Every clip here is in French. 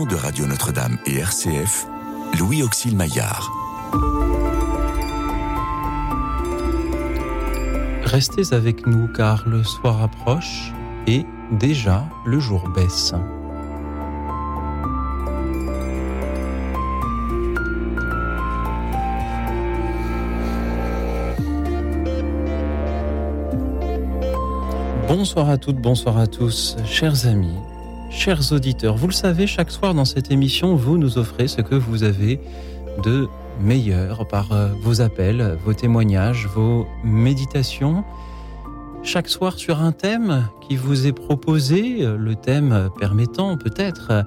de Radio Notre-Dame et RCF, Louis Auxil Maillard. Restez avec nous car le soir approche et déjà le jour baisse. Bonsoir à toutes, bonsoir à tous, chers amis, chers auditeurs. Vous le savez, chaque soir dans cette émission, vous nous offrez ce que vous avez de meilleur par euh, vos appels, vos témoignages, vos méditations. Chaque soir sur un thème qui vous est proposé, le thème permettant peut-être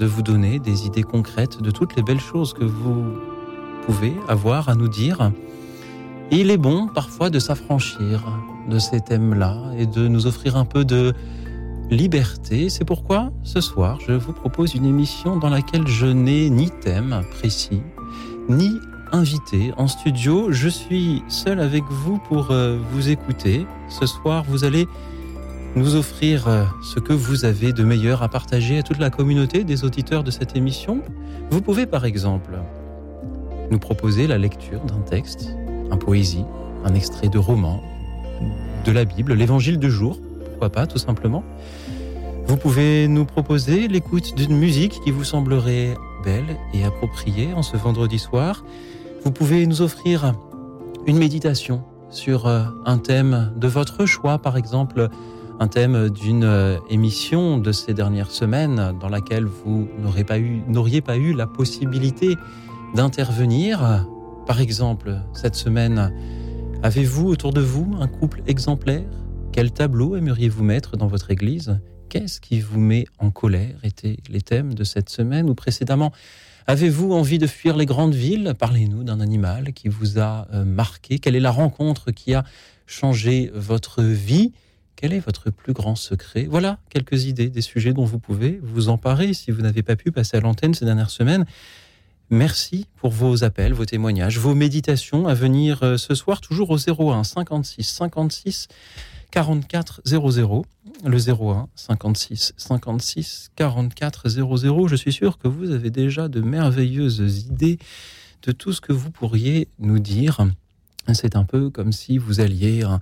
de vous donner des idées concrètes de toutes les belles choses que vous pouvez avoir à nous dire. Il est bon parfois de s'affranchir de ces thèmes-là et de nous offrir un peu de liberté. C'est pourquoi ce soir, je vous propose une émission dans laquelle je n'ai ni thème précis, ni invité en studio. Je suis seul avec vous pour euh, vous écouter. Ce soir, vous allez nous offrir euh, ce que vous avez de meilleur à partager à toute la communauté des auditeurs de cette émission. Vous pouvez par exemple nous proposer la lecture d'un texte, un poésie, un extrait de roman, de la Bible, l'évangile du jour, pourquoi pas tout simplement. Vous pouvez nous proposer l'écoute d'une musique qui vous semblerait belle et appropriée en ce vendredi soir. Vous pouvez nous offrir une méditation sur euh, un thème de votre choix, par exemple un thème d'une euh, émission de ces dernières semaines dans laquelle vous n'auriez pas eu, n'auriez pas eu la possibilité d'intervenir. Par exemple, cette semaine, Avez-vous autour de vous un couple exemplaire? Quel tableau aimeriez-vous mettre dans votre église? Qu'est-ce qui vous met en colère? Étaient les thèmes de cette semaine ou précédemment? Avez-vous envie de fuir les grandes villes? Parlez-nous d'un animal qui vous a euh, marqué. Quelle est la rencontre qui a changé votre vie? Quel est votre plus grand secret? Voilà quelques idées des sujets dont vous pouvez vous emparer si vous n'avez pas pu passer à l'antenne ces dernières semaines. Merci pour vos appels, vos témoignages, vos méditations à venir euh, ce soir, toujours au 01 56 56 44 00. Le 01 56 56 44 00. Je suis sûr que vous avez déjà de merveilleuses idées de tout ce que vous pourriez nous dire. C'est un peu comme si vous alliez à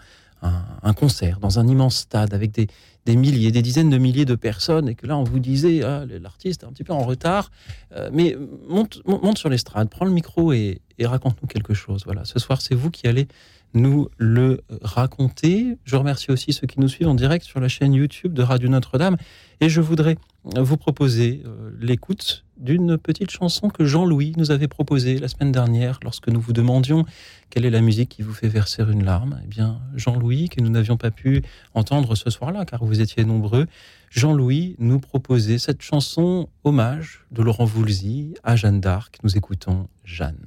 un, concert dans un immense stade avec des, des milliers, des dizaines de milliers de personnes, et que là, on vous disait, ah, l'artiste est un petit peu en retard, euh, mais monte, monte sur l'estrade, prends le micro et, raconte-nous quelque chose. Voilà, ce soir, c'est vous qui allez nous le raconter. Je remercie aussi ceux qui nous suivent en direct sur la chaîne YouTube de Radio Notre-Dame, et je voudrais vous proposer euh, l'écoute d'une petite chanson que Jean-Louis nous avait proposée la semaine dernière lorsque nous vous demandions quelle est la musique qui vous fait verser une larme. Eh bien, Jean-Louis, que nous n'avions pas pu entendre ce soir-là car vous étiez nombreux, Jean-Louis nous proposait cette chanson hommage de Laurent Voulzy à Jeanne d'Arc. Nous écoutons Jeanne.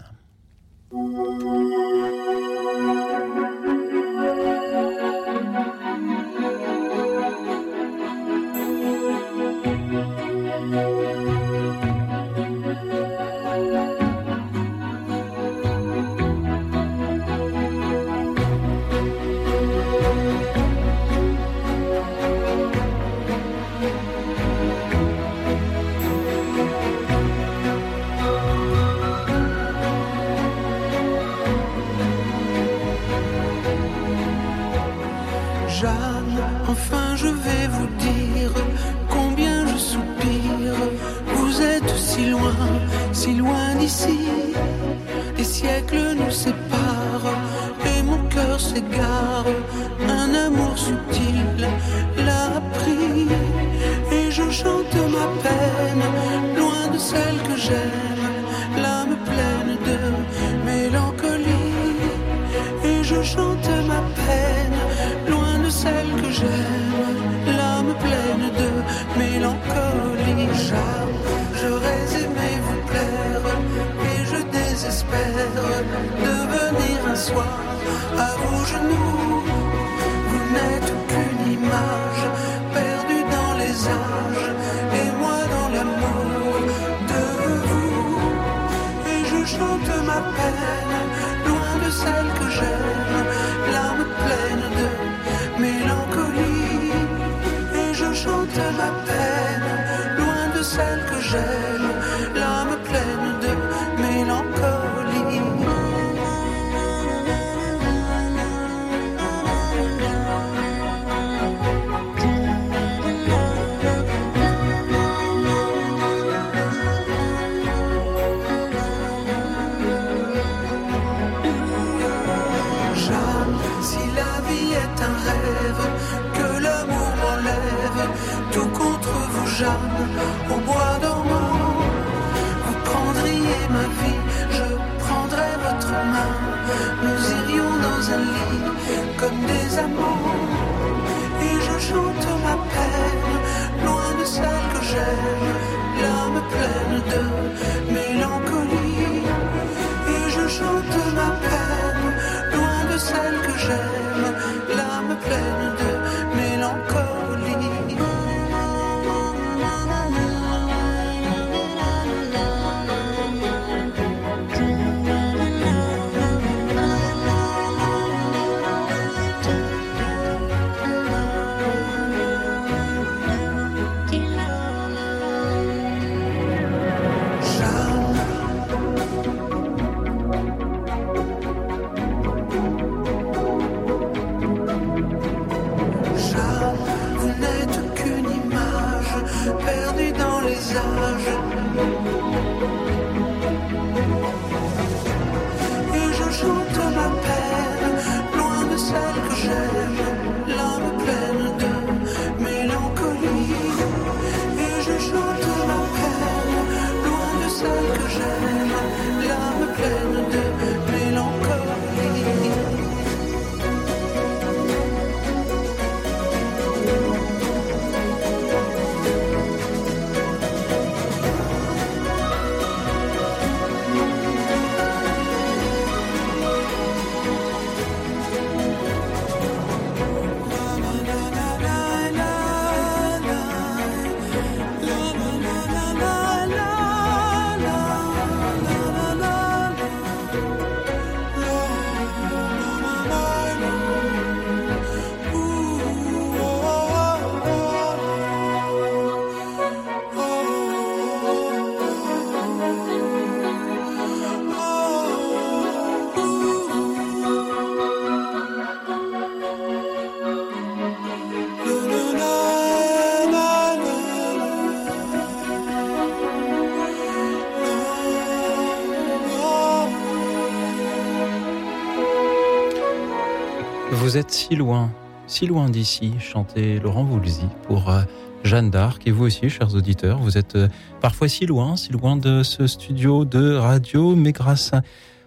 Vous êtes si loin, si loin d'ici, chantait Laurent Voulzy pour euh, Jeanne d'Arc. Et vous aussi, chers auditeurs, vous êtes euh, parfois si loin, si loin de ce studio de radio, mais grâce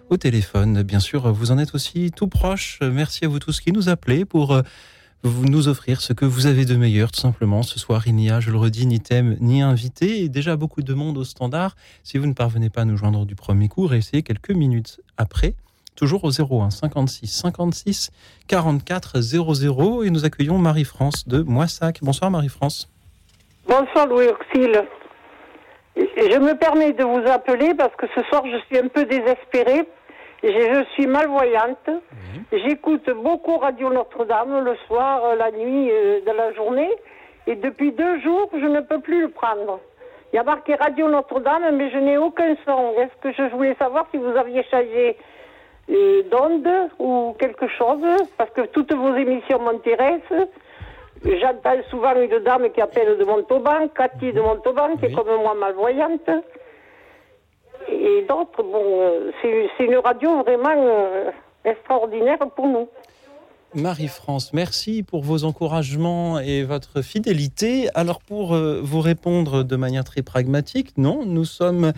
au téléphone, bien sûr, vous en êtes aussi tout proche. Merci à vous tous qui nous appelez pour euh, nous offrir ce que vous avez de meilleur, tout simplement. Ce soir, il n'y a, je le redis, ni thème, ni invité, et déjà beaucoup de monde au standard. Si vous ne parvenez pas à nous joindre du premier coup, essayez quelques minutes après toujours au 01 56 56 44 00 et nous accueillons Marie-France de Moissac. Bonsoir Marie-France. Bonsoir Louis Auxil. Je me permets de vous appeler parce que ce soir je suis un peu désespérée. Je, suis malvoyante. J'écoute beaucoup Radio Notre-Dame le soir, euh, la nuit, euh, de la journée. Et depuis deux jours, je ne peux plus le prendre. Il y a marqué Radio Notre-Dame, mais je n'ai aucun son. Est-ce que je voulais savoir si vous aviez changé d'onde ou quelque chose, parce que toutes vos émissions m'intéressent. J'entends souvent une dame qui appelle de Montauban, Cathy de Montauban, qui est comme moi malvoyante. Et d'autres, bon, c'est une radio vraiment euh, extraordinaire pour nous. Marie-France, merci pour vos encouragements et votre fidélité. Alors pour euh, vous répondre de manière très pragmatique, non, nous sommes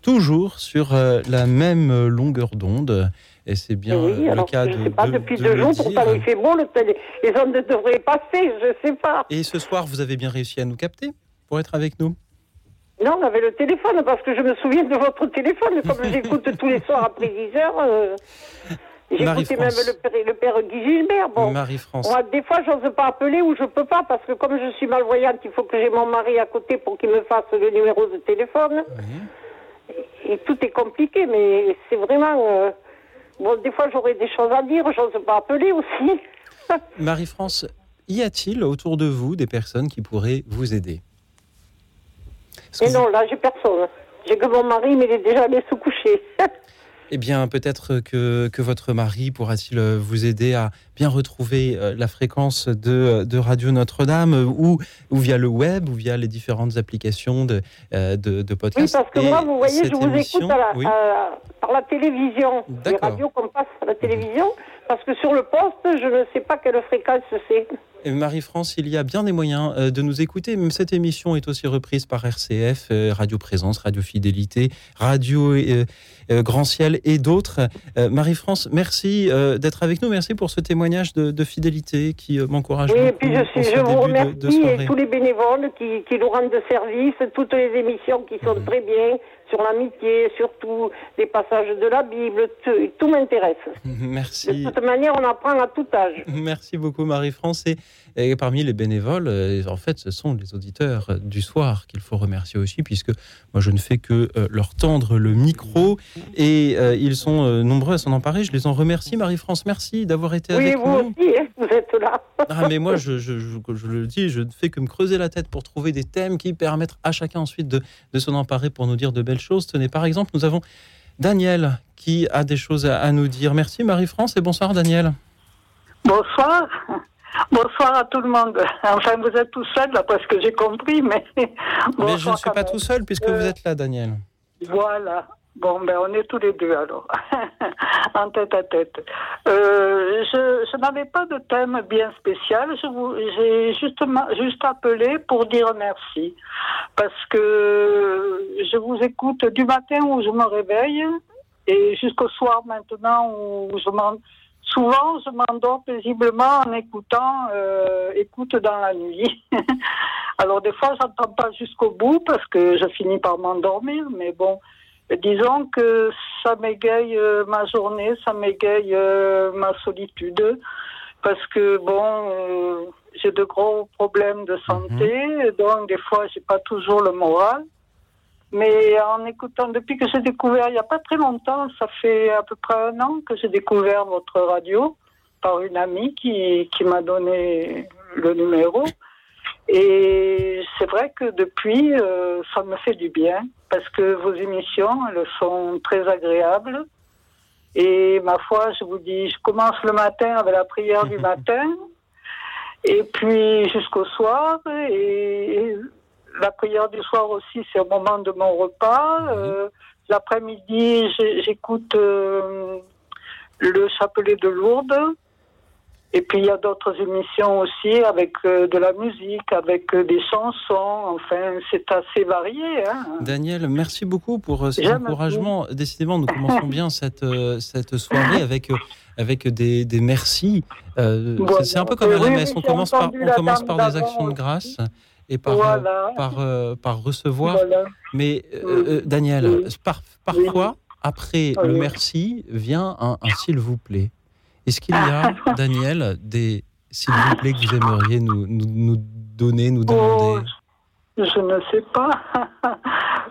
toujours sur euh, la même longueur d'onde. Et c'est bien le cas de. Je ne sais pas, depuis deux jours, pourtant il fait beau, les ondes devraient passer, je ne sais pas. Et ce soir, vous avez bien réussi à nous capter pour être avec nous? Non, on avait le téléphone, parce que je me souviens de votre téléphone, comme j'écoute tous les soirs après 10 heures. Euh, J'écoutais même le père, le père Guy Gilbert. Bon, Marie-France. des fois, je n'ose pas appeler ou je peux pas parce que comme je suis malvoyante, il faut que j'ai mon mari à côté pour qu'il me fasse le numéro de téléphone. Et, tout est compliqué, mais c'est vraiment. Euh, Bon, des fois, j'aurais des choses à dire, j'ose pas appeler aussi. Marie-France, y a-t-il autour de vous des personnes qui pourraient vous aider? Mais non, là, j'ai personne. J'ai que mon mari, mais il est déjà allé se coucher. Eh bien, peut-être que, que, votre mari pourra-t-il vous aider à bien retrouver euh, la fréquence de, de Radio Notre-Dame ou, ou via le web ou via les différentes applications de, euh, de, de podcast. Oui, parce que moi, vous voyez, je vous écoute par la télévision. Les radios qu'on passe à la télévision, parce que sur le poste, je ne sais pas quelle fréquence c'est. Marie-France, il y a bien des moyens de nous écouter. Même cette émission est aussi reprise par RCF, Radio Présence, Radio Fidélité, Radio Grand Ciel et d'autres. Marie-France, merci d'être avec nous. Merci pour ce témoignage de, fidélité qui m'encourage. Oui, et puis je, je vous remercie et tous les bénévoles qui, qui, nous rendent de service, toutes les émissions qui sont très bien sur l'amitié, surtout les passages de la Bible, tout, m'intéresse. Merci. De toute manière, on apprend à tout âge. Merci beaucoup Marie-France. Et, parmi les bénévoles, euh, en fait, ce sont les auditeurs du soir qu'il faut remercier aussi, puisque moi, je ne fais que euh, leur tendre le micro et euh, ils sont nombreux à s'en emparer. Je les en remercie, Marie-France. Merci d'avoir été avec nous. Oui, vous aussi, hein, vous êtes là. ah, mais moi, je, je, je, le dis, je ne fais que me creuser la tête pour trouver des thèmes qui permettent à chacun ensuite de, de s'en emparer pour nous dire de belles choses. Tenez, par exemple, nous avons Daniel qui a des choses à nous dire. Merci Marie-France et bonsoir Daniel. Bonsoir. Bonsoir à tout le monde. Enfin, vous êtes tout seul, là, parce que j'ai compris, mais... mais je ne suis pas tout seul, puisque vous êtes là, Daniel. Voilà. Bon, ben on est tous les deux alors, en tête à tête. Euh, je, je n'avais pas de thème bien spécial. J'ai justement juste appelé pour dire merci, parce que je vous écoute du matin où je me réveille et jusqu'au soir maintenant où je m'en souvent je m'endors paisiblement en écoutant euh, écoute dans la nuit. Alors des fois j'entends pas jusqu'au bout parce que je finis par m'endormir, mais bon disons que ça m'égaye euh, ma journée, ça m'égaye euh, ma solitude, parce que bon, euh, j'ai de gros problèmes de santé, mhm. donc des fois j'ai pas toujours le moral. Mais en écoutant, depuis que j'ai découvert, il n'y a pas très longtemps, ça fait à peu près un an que j'ai découvert votre radio par une amie qui, qui m'a donné le numéro. Et c'est vrai que depuis, euh, ça me fait du bien parce que vos émissions, elles sont très agréables. Et ma foi, je vous dis, je commence le matin avec la prière du matin, et puis jusqu'au soir, et la prière du soir aussi, c'est au moment de mon repas. Euh, L'après-midi, j'écoute euh, le chapelet de Lourdes. Et puis il y a d'autres émissions aussi avec euh, de la musique, avec euh, des chansons. Enfin, c'est assez varié. Hein. Daniel, merci beaucoup pour ces encouragements. Décidément, nous commençons bien cette, cette soirée avec, avec des, des merci. c'est un peu comme à la messe. on commence par, on commence par des actions de grâce et par, par, par recevoir. Mais Daniel, parfois, après le merci, vient un s'il vous plaît. Est-ce qu'il y a, Daniel, des s'il vous plaît que vous aimeriez nous, nous, donner, nous demander? oh, Je ne sais pas.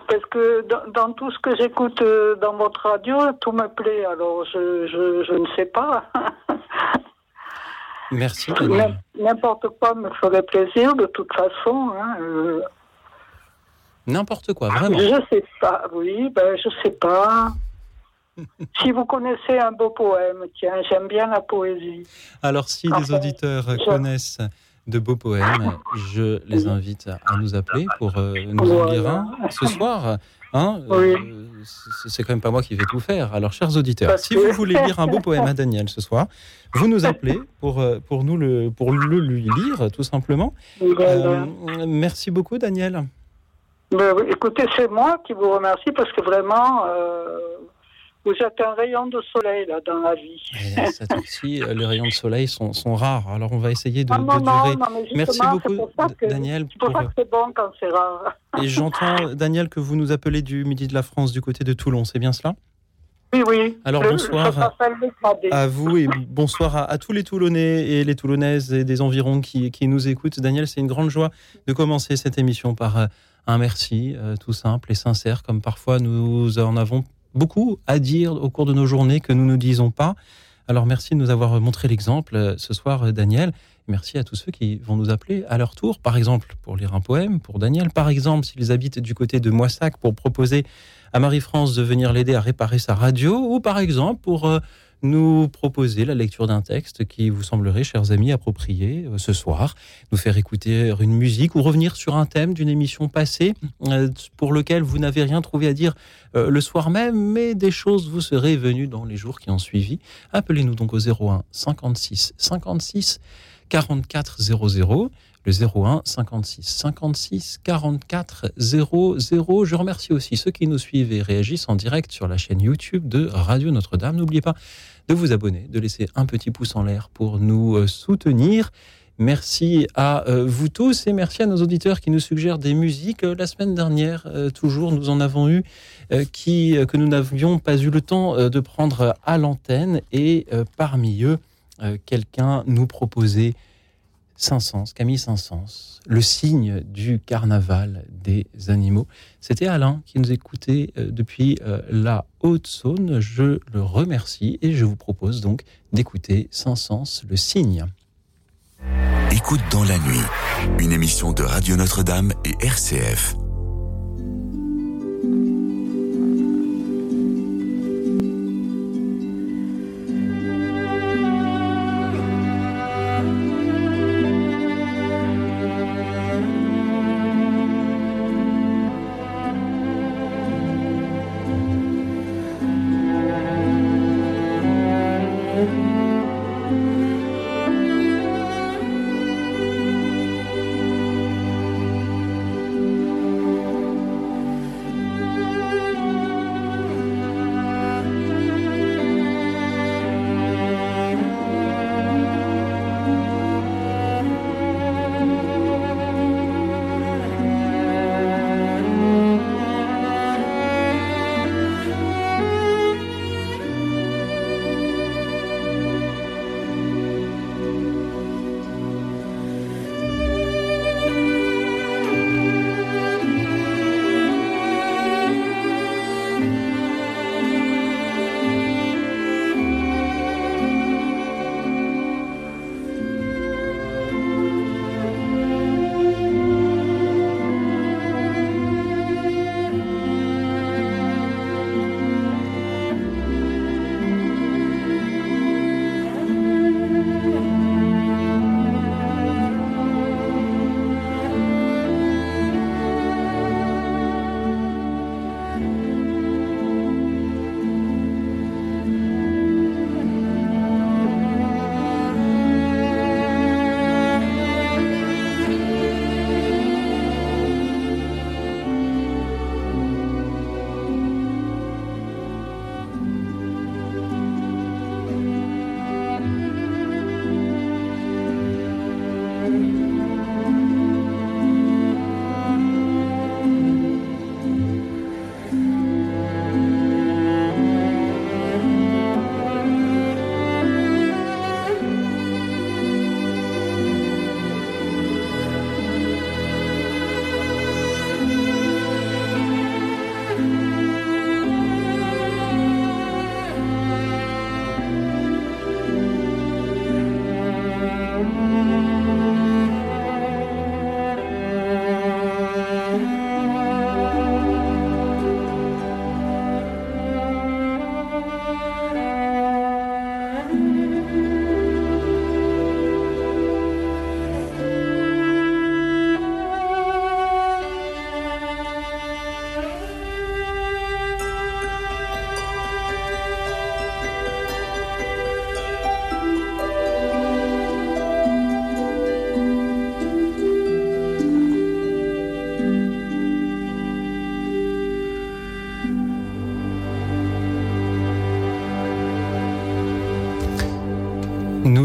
Parce que dans, tout ce que j'écoute euh, dans votre radio, tout me plaît. Alors je, je, je ne sais pas. Merci. N'importe quoi me ferait plaisir de toute façon. Hein, euh. N'importe quoi, vraiment. Je sais pas, oui, ben je sais pas si vous connaissez un beau poème, tiens, j'aime bien la poésie. Alors, si les auditeurs connaissent de beaux poèmes, je les invite à nous appeler pour euh, nous en lire un ce soir. Hein euh, c'est quand même pas moi qui vais tout faire. Alors, chers auditeurs, si vous voulez lire un beau poème à Daniel ce soir, vous nous appelez pour, euh, pour, nous le, pour le lui lire, tout simplement. merci beaucoup, Daniel. Ben écoutez, c'est moi qui vous remercie parce que vraiment, vous êtes un rayon de soleil là dans la vie. cette fois-ci, les rayons de soleil sont, sont, rares. Alors on va essayer de, ah non, durer. Non, Merci beaucoup, Daniel. C'est pour, ça que c'est bon quand c'est rare. Et j'entends, Daniel, que vous nous appelez du midi de la France, du côté de Toulon. C'est bien cela? Oui, oui. Alors bonsoir à, vous et bonsoir à, tous les Toulonnais et les Toulonnaises et des environs qui, qui nous écoutent. Daniel, c'est une grande joie de commencer cette émission par euh, un merci euh, tout simple et sincère, comme parfois nous en avons beaucoup à dire au cours de nos journées que nous ne disons pas. Alors merci de nous avoir montré l'exemple euh, ce soir, euh, Daniel. Merci à tous ceux qui vont nous appeler à leur tour, par exemple pour lire un poème pour Daniel, par exemple s'ils habitent du côté de Moissac pour proposer à Marie-France de venir l'aider à réparer sa radio, ou par exemple pour euh, nous proposer la lecture d'un texte qui vous semblerait, chers amis, approprié euh, ce soir, nous faire écouter une musique ou revenir sur un thème d'une émission passée euh, pour lequel vous n'avez rien trouvé à dire euh, le soir même, mais des choses vous seraient venues dans les jours qui ont suivi. Appelez-nous donc au 01 56 56 44 00 le 01 56 56 44 00. Je remercie aussi ceux qui nous suivent et réagissent en direct sur la chaîne YouTube de Radio Notre-Dame. N'oubliez pas de vous abonner, de laisser un petit pouce en l'air pour nous euh, soutenir. Merci à euh, vous tous et merci à nos auditeurs qui nous suggèrent des musiques. Euh, la semaine dernière, toujours, nous en avons eu qui, que nous n'avions pas eu le temps de prendre à l'antenne et parmi eux, quelqu'un nous proposait Saint-Saëns, Camille Saint-Saëns, le signe du carnaval des animaux. C'était Alain qui nous écoutait euh, depuis euh, la Haute-Saône. Je le remercie et je vous propose donc d'écouter Saint-Saëns, le signe. Écoute dans la nuit, une émission de Radio Notre-Dame et RCF.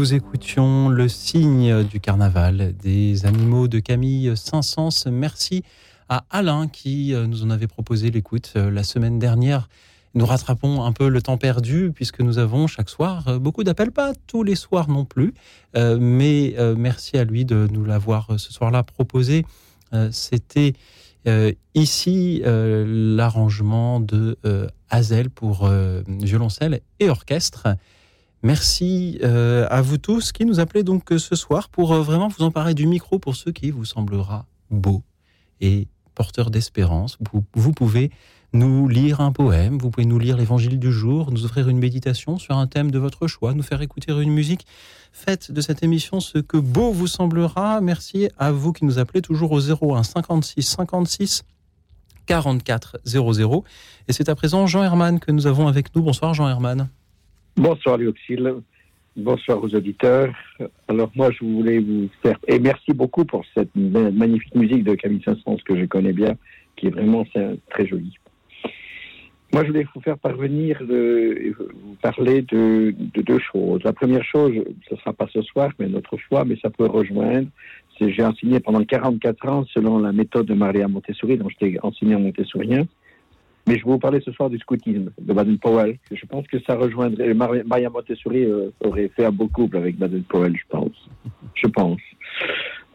Nous écoutions le signe du carnaval des animaux de Camille Saint-Saëns. Merci à Alain qui euh, nous en avait proposé l'écoute euh, la semaine dernière. Nous rattrapons un peu le temps perdu puisque nous avons chaque soir euh, beaucoup d'appels, pas tous les soirs non plus, mais merci à lui de nous l'avoir ce soir-là proposé. C'était ici l'arrangement de Hazel pour violoncelle et orchestre. Merci à vous tous qui nous appelez donc ce soir pour vraiment vous emparer du micro pour ce qui vous semblera beau et porteur d'espérance. Vous, pouvez nous lire un poème, vous pouvez nous lire l'évangile du jour, nous offrir une méditation sur un thème de votre choix, nous faire écouter une musique. Faites de cette émission ce que beau vous semblera. Merci à vous qui nous appelez toujours au 01 56 56 44 00. Et c'est à présent Jean Herman que nous avons avec nous. Bonsoir Jean Herman. Bonsoir Léoxyle. Bonsoir aux auditeurs. Alors moi, je voulais vous faire et merci beaucoup pour cette magnifique musique de Camille Saint-Saëns que je connais bien, qui est vraiment très jolie. Moi, je voulais vous faire parvenir, de, vous parler de, deux choses. La première chose, ce ne sera pas ce soir, mais notre fois, mais ça peut rejoindre. J'ai enseigné pendant 44 ans selon la méthode de Maria Montessori, dont j'étais enseignant montessorien. Mais je vais vous parler ce soir du scoutisme de Baden-Powell. Je pense que ça rejoindrait. Maya Montessori euh, aurait fait un beau couple avec Baden-Powell, je pense. Je pense.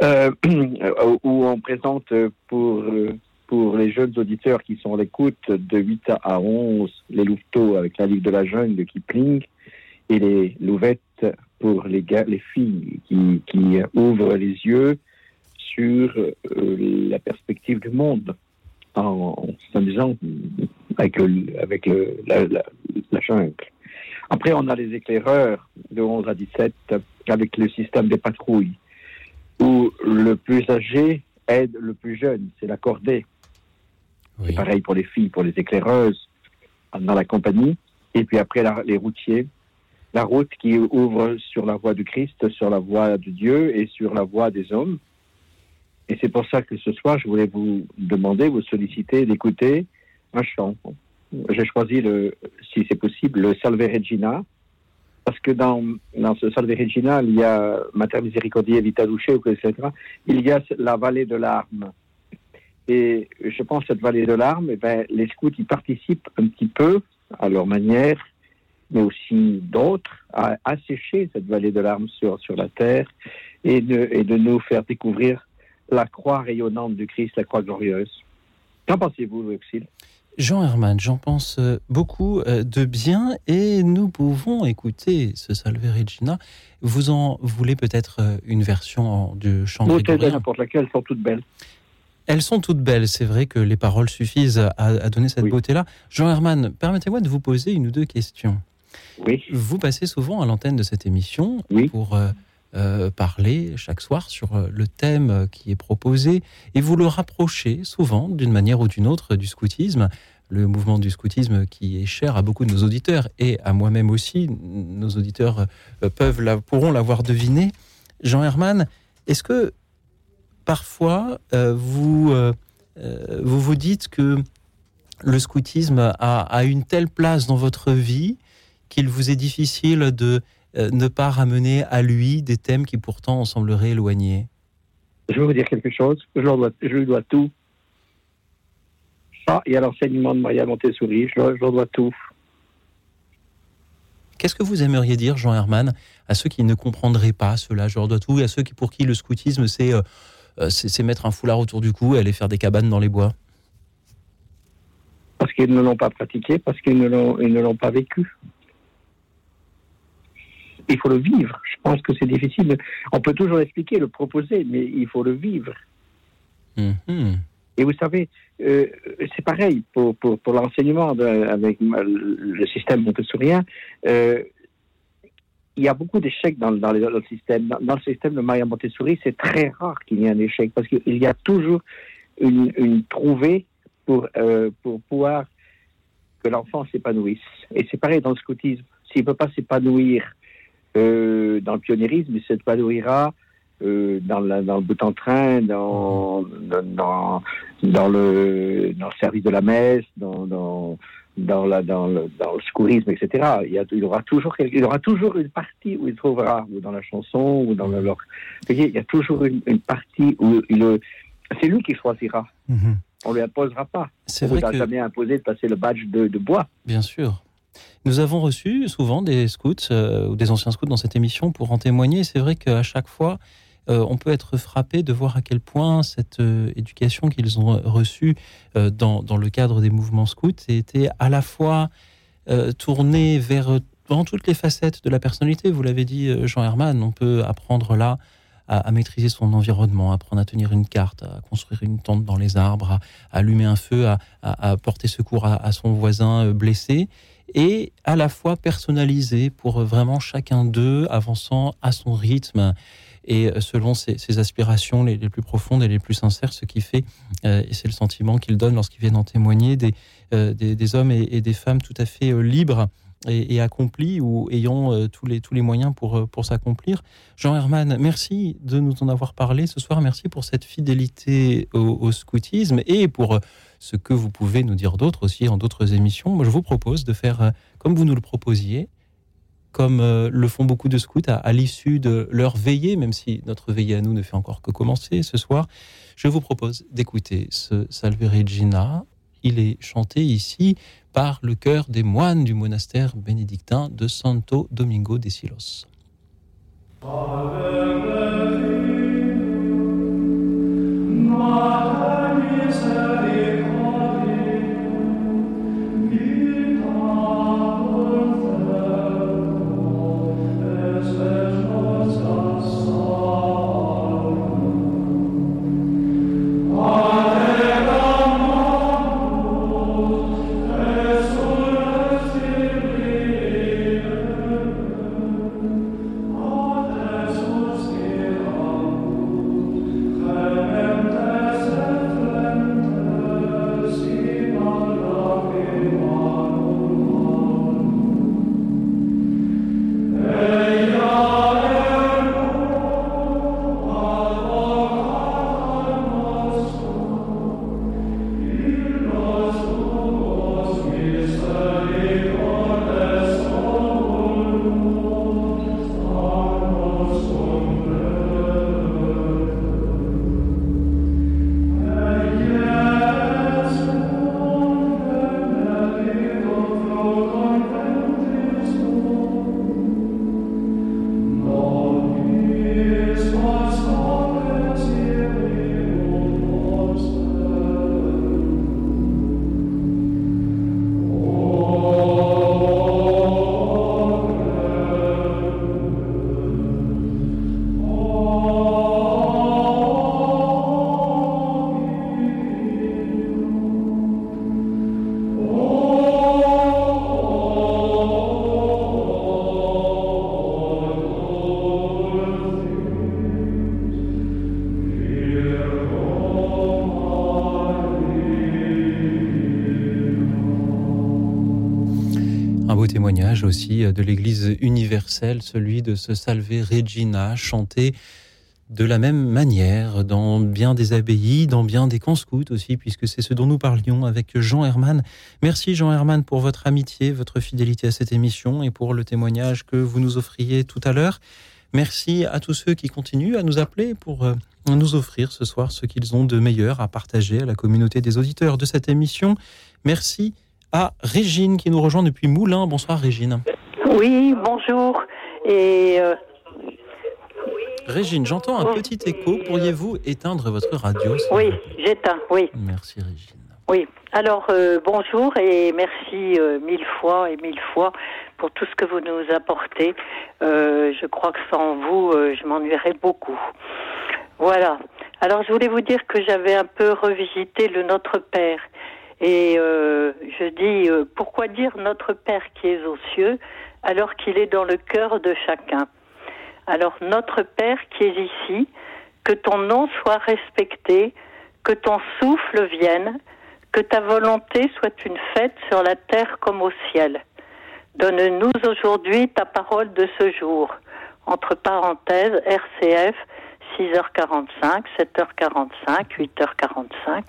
Euh, où on présente pour, euh, pour les jeunes auditeurs qui sont à l'écoute de 8 à 11 les louveteaux avec la livre de la jungle de Kipling et les louvettes pour les, gars, les filles qui, qui ouvrent les yeux sur la perspective du monde en s'amusant avec, avec la, la, jungle. Après, on a les éclaireurs de 11 à 17 avec le système des patrouilles, où le plus âgé aide le plus jeune, c'est la cordée. C'est pareil pour les filles, pour les éclaireuses dans la compagnie. Et puis après, les routiers, la route qui ouvre sur la voie du Christ, sur la voie de Dieu et sur la voie des hommes. Et c'est pour ça que ce soir, je voulais vous demander, vous solliciter d'écouter un chant. J'ai choisi, le, si c'est possible, le Salve Regina, parce que dans, dans ce Salve Regina, il y a Mater Misericordiae Vita Duce, etc. Il y a la vallée de larmes. Et je pense que cette vallée de larmes, eh ben, les scouts y participent un petit peu, à leur manière, mais aussi d'autres, à assécher cette vallée de larmes sur, sur la terre et de, et de nous faire découvrir la croix rayonnante du Christ, la croix glorieuse. Qu'en pensez-vous, Louis Jean Herman, j'en pense euh, beaucoup euh, de bien et nous pouvons écouter ce Salve Regina. Vous en voulez peut-être euh, une version du chant grégorien? n'importe laquelle, elles sont toutes belles. Elles sont toutes belles, c'est vrai que les paroles suffisent à, donner cette beauté-là. Jean Herman, permettez-moi de vous poser une ou deux questions. Oui. Vous passez souvent à l'antenne de cette émission pour euh, parler chaque soir sur euh, le thème qui est proposé et vous le rapprochez souvent d'une manière ou d'une autre du scoutisme, le mouvement du scoutisme qui est cher à beaucoup de nos auditeurs et à moi-même aussi. Nos auditeurs euh, peuvent pourront l'avoir deviné. Jean Herman, est-ce que parfois vous, vous vous dites que le scoutisme a, a une telle place dans votre vie qu'il vous est difficile de euh, ne pas ramener à lui des thèmes qui pourtant sembleraient éloignés Je vais vous dire quelque chose. Je lui dois, je dois tout. Ça et à l'enseignement de Maria Montessori, je leur, dois tout. Qu'est-ce que vous aimeriez dire, Jean Herman, à ceux qui ne comprendraient pas cela? Je leur dois tout, et à ceux qui, pour qui le scoutisme, c'est euh, euh, c'est mettre un foulard autour du cou et aller faire des cabanes dans les bois Parce qu'ils ne l'ont pas pratiqué, parce qu'ils ne l'ont pas vécu il faut le vivre. Je pense que c'est difficile. On peut toujours expliquer, le proposer, mais il faut le vivre. Mm-hmm. Et vous savez, euh, c'est pareil pour, pour, pour l'enseignement avec le système montessorien. Euh, il y a beaucoup d'échecs dans, dans, le système. Dans, le système de Maria Montessori, c'est très rare qu'il y ait un échec parce qu'il y a toujours une, une trouvée pour, euh, pour pouvoir que l'enfant s'épanouisse. Et c'est pareil dans le scoutisme. S'il ne peut pas s'épanouir euh, dans le pionniérisme, il s'épanouira euh, dans, dans le bout en train, dans, dans, dans, le, dans le service de la messe, dans, dans, dans, la, dans, le, dans le secourisme, etc. Il y, a, il, y aura toujours, il y aura toujours une partie où il trouvera, ou dans la chanson, ou dans le. Leur... Vous voyez, il y a toujours une, une partie où il, c'est lui qui choisira. Mhm. On lui imposera pas. C'est On vrai lui a que- jamais imposé de passer le badge de, de bois. Bien sûr. Nous avons reçu souvent des scouts euh, ou des anciens scouts dans cette émission pour en témoigner. C'est vrai qu'à chaque fois, euh, on peut être frappé de voir à quel point cette euh, éducation qu'ils ont reçue dans, dans le cadre des mouvements scouts était à la fois tournée vers vraiment toutes les facettes de la personnalité. Vous l'avez dit, Jean Herman, on peut apprendre là à, maîtriser son environnement, apprendre à tenir une carte, à construire une tente dans les arbres, à, allumer un feu, à, porter secours à, son voisin blessé, et à la fois personnalisé pour vraiment chacun d'eux avançant à son rythme. Et euh, selon ses, aspirations les, plus profondes et les plus sincères, ce qui fait, euh, et c'est le sentiment qu'ils donnent lorsqu'ils viennent en témoigner, des, euh, des, des hommes et, des femmes tout à fait libres et, et accomplis ou ayant euh, tous, les, tous les moyens pour, euh, pour s'accomplir. Jean Herman, merci de nous en avoir parlé ce soir. Merci pour cette fidélité au, scoutisme et pour euh, ce que vous pouvez nous dire d'autre aussi en d'autres émissions. Moi, je vous propose de faire comme vous nous le proposiez, comme le font beaucoup de scouts à, à l'issue de leur veillée, même si notre veillée à nous ne fait encore que commencer ce soir. Je vous propose d'écouter ce Salve Regina. Il est chanté ici par le chœur des moines du monastère bénédictin de Santo Domingo de Silos. Celui de ce Salve Regina, chanté de la même manière dans bien des abbayes, dans bien des camps scouts aussi, puisque c'est ce dont nous parlions avec Jean Herman. Merci Jean Herman pour votre amitié, votre fidélité à cette émission et pour le témoignage que vous nous offriez tout à l'heure. Merci à tous ceux qui continuent à nous appeler pour euh, nous offrir ce soir ce qu'ils ont de meilleur à partager à la communauté des auditeurs de cette émission. Merci à Régine qui nous rejoint depuis Moulins. Bonsoir Régine. Oui, bonjour. Et euh, Régine, j'entends un petit écho. Pourriez-vous éteindre votre radio oui, j'éteins, oui. Merci Régine. Oui. Alors, euh, bonjour et merci euh, mille fois et mille fois pour tout ce que vous nous apportez. Euh, je crois que sans vous, je m'ennuierais beaucoup. Voilà. Alors, je voulais vous dire que j'avais un peu revisité le Notre Père. Et euh, je dis, euh, pourquoi dire Notre Père qui est aux cieux alors qu'il est dans le cœur de chacun? Alors, Notre Père qui est ici, que ton nom soit respecté, que ton souffle vienne, que ta volonté soit une fête sur la terre comme au ciel. Donne-nous aujourd'hui ta parole de ce jour. Entre parenthèses, RCF, 6h45, 7h45, 8h45.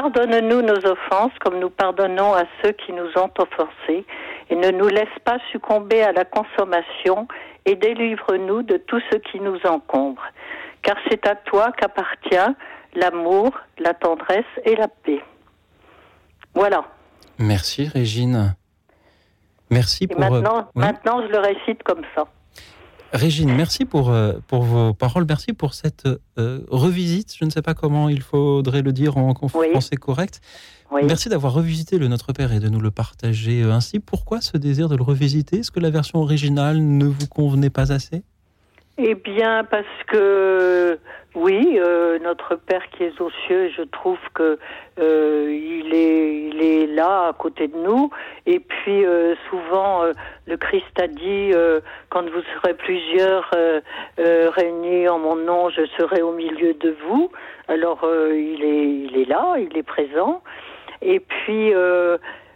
Pardonne-nous nos offenses comme nous pardonnons à ceux qui nous ont offensés et ne nous laisse pas succomber à la consommation et délivre-nous de tout ce qui nous encombre. Car c'est à toi qu'appartient l'amour, la tendresse et la paix. Voilà. Merci Régine. Merci pour... Euh, maintenant, maintenant, je le récite comme ça. Régine, merci pour, euh, pour vos paroles, merci pour cette euh, revisite. Je ne sais pas comment il faudrait le dire en français correct. Merci d'avoir revisité le Notre Père et de nous le partager ainsi. Pourquoi ce désir de le revisiter? Est-ce que la version originale ne vous convenait pas assez? Eh bien, parce que oui, euh, notre Père qui est aux cieux, je trouve que euh, il est il est là à côté de nous. Et puis euh, souvent le Christ a dit quand vous serez plusieurs réunis en mon nom, je serai au milieu de vous. Alors il est il est là, il est présent. Et puis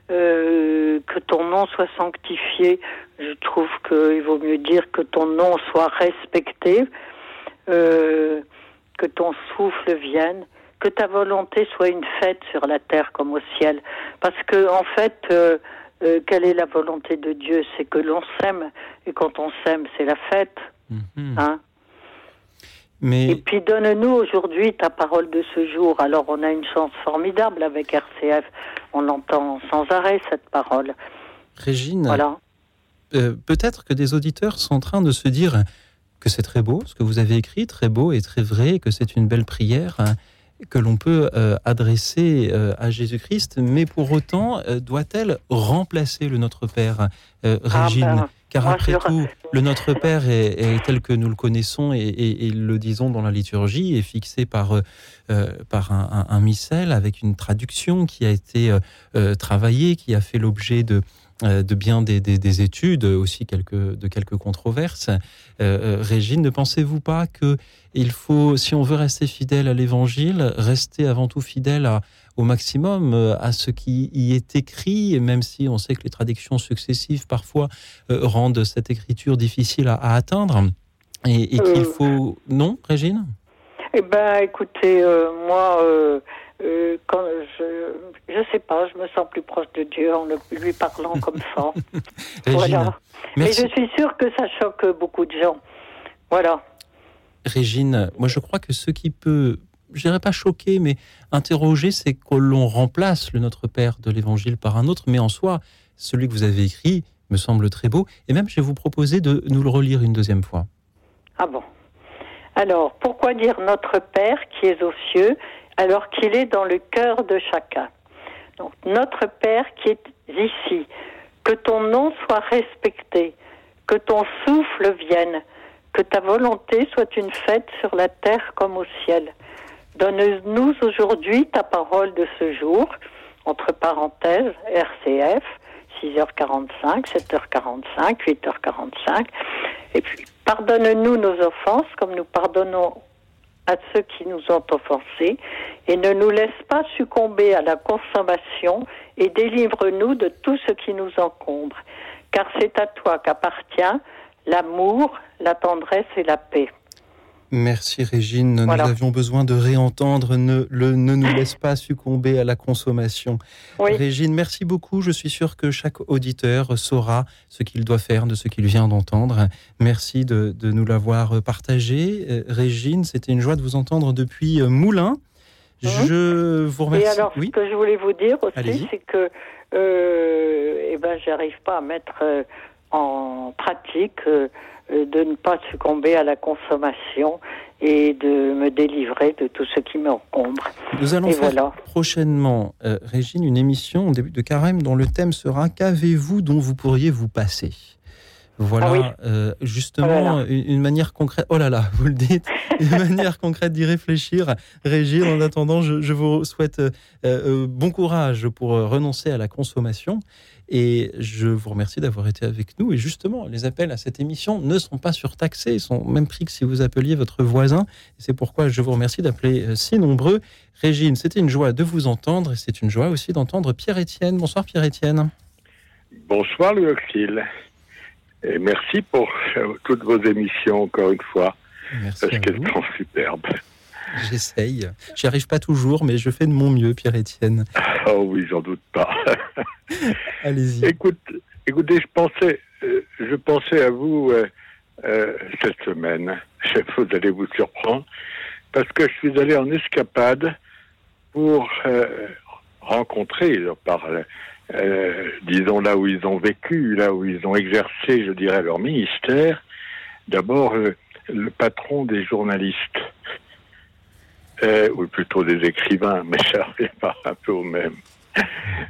que ton nom soit sanctifié, je trouve qu'il vaut mieux dire que ton nom soit respecté. Euh, que ton souffle vienne, que ta volonté soit une fête sur la terre comme au ciel. Parce que, en fait, euh, euh, quelle est la volonté de Dieu? C'est que l'on s'aime, et quand on s'aime, c'est la fête. Mhm. Hein? Mais... Et puis donne-nous aujourd'hui ta parole de ce jour. Alors on a une chance formidable avec RCF. On entend sans arrêt cette parole. Régine, voilà. Euh, peut-être que des auditeurs sont en train de se dire que c'est très beau, ce que vous avez écrit, très beau et très vrai, que c'est une belle prière hein, que l'on peut euh, adresser euh, à Jésus-Christ, mais pour autant, doit-elle remplacer le Notre Père, ah, Régine? Ben, Car après tout, le Notre Père est, tel que nous le connaissons et, le disons dans la liturgie, est fixé par, par un, un, missel avec une traduction qui a été travaillée, qui a fait l'objet de de bien des, études, aussi quelques, de quelques controverses. Euh, euh, Régine, ne pensez-vous pas que il faut, si on veut rester fidèle à l'Évangile, rester avant tout fidèle au maximum à ce qui y est écrit, même si on sait que les traductions successives parfois rendent cette écriture difficile à, atteindre, et, qu'il faut... Non, Régine? Eh ben, écoutez, moi euh, quand je je sais pas, je me sens plus proche de Dieu en lui parlant comme ça. voilà. Mais je suis sûre que ça choque beaucoup de gens. Voilà. Régine, moi je crois que ce qui peut, je dirais pas choquer, mais interroger, c'est que l'on remplace le Notre Père de l'Évangile par un autre, mais en soi, celui que vous avez écrit me semble très beau. Et même, je vais vous proposer de nous le relire une deuxième fois. Ah bon Alors, pourquoi dire Notre Père qui est aux cieux alors qu'il est dans le cœur de chacun. Donc, notre Père qui est ici, que ton nom soit respecté, que ton souffle vienne, que ta volonté soit une fête sur la terre comme au ciel. Donne-nous aujourd'hui ta parole de ce jour, entre parenthèses, RCF, 6h45, 7h45, 8h45. Et puis, pardonne-nous nos offenses comme nous pardonnons à ceux qui nous ont offensés et ne nous laisse pas succomber à la consommation et délivre-nous de tout ce qui nous encombre, car c'est à toi qu'appartient l'amour, la tendresse et la paix. Merci Régine. Nous avions besoin de réentendre ne, le, ne nous laisse pas succomber à la consommation. Régine, merci beaucoup. Je suis sûr que chaque auditeur saura ce qu'il doit faire de ce qu'il vient d'entendre. Merci de, de nous l'avoir partagé. Euh, Régine, c'était une joie de vous entendre depuis euh, Moulins. Mhm. Je vous remercie. Et alors, ce que je voulais vous dire aussi, c'est que euh, eh ben, j'arrive pas à mettre euh, en pratique euh, de ne pas succomber à la consommation et de me délivrer de tout ce qui m'encombre. Nous allons faire prochainement, euh, Régine, une émission au début de carême dont le thème sera Qu'avez-vous dont vous pourriez vous passer? Voilà, ah euh, justement, oh une, manière concrète. Oh là là, vous le dites, une manière concrète d'y réfléchir. Régine, en attendant, je, vous souhaite bon courage pour renoncer à la consommation et je vous remercie d'avoir été avec nous. Et justement, les appels à cette émission ne sont pas surtaxés, ils sont même pris que si vous appeliez votre voisin. C'est pourquoi je vous remercie d'appeler euh, si nombreux. Régine, c'était une joie de vous entendre et c'est une joie aussi d'entendre Pierre-Étienne. Bonsoir Pierre-Étienne. Bonsoir Louis Auxil. Et merci pour euh, toutes vos émissions encore une fois. Merci parce qu'elles sont superbes. J'essaye. J'y arrive pas toujours, mais je fais de mon mieux, Pierre-Étienne. Oh oui, j'en doute pas. Allez-y. Écoute, écoutez, je pensais, euh, je pensais à vous euh, euh, cette semaine. Vous allez vous surprendre parce que je suis allé en escapade pour rencontrer, par, euh, disons là où ils ont vécu, là où ils ont exercé, je dirais, leur ministère. D'abord, euh, le patron des journalistes, euh, ou plutôt des écrivains, mais ça revient pas un peu au même.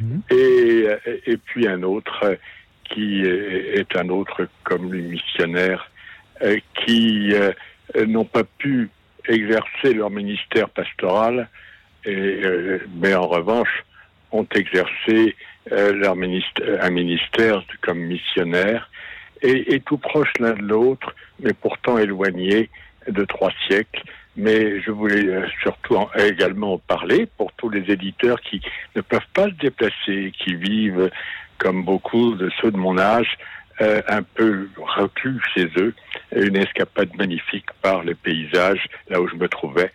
Mhm. Et, euh, et puis un autre qui est un autre comme les missionnaires euh, qui euh, n'ont pas pu exercer leur ministère pastoral, et, mais en revanche ont exercé leur ministère, un ministère comme missionnaire, et, et tout proche l'un de l'autre, mais pourtant éloignés de trois siècles. Mais je voulais euh, surtout en- également en parler pour tous les éditeurs qui ne peuvent pas se déplacer, qui vivent, comme beaucoup de ceux de mon âge, euh, un peu reclus chez eux, une escapade magnifique par les paysages là où je me trouvais,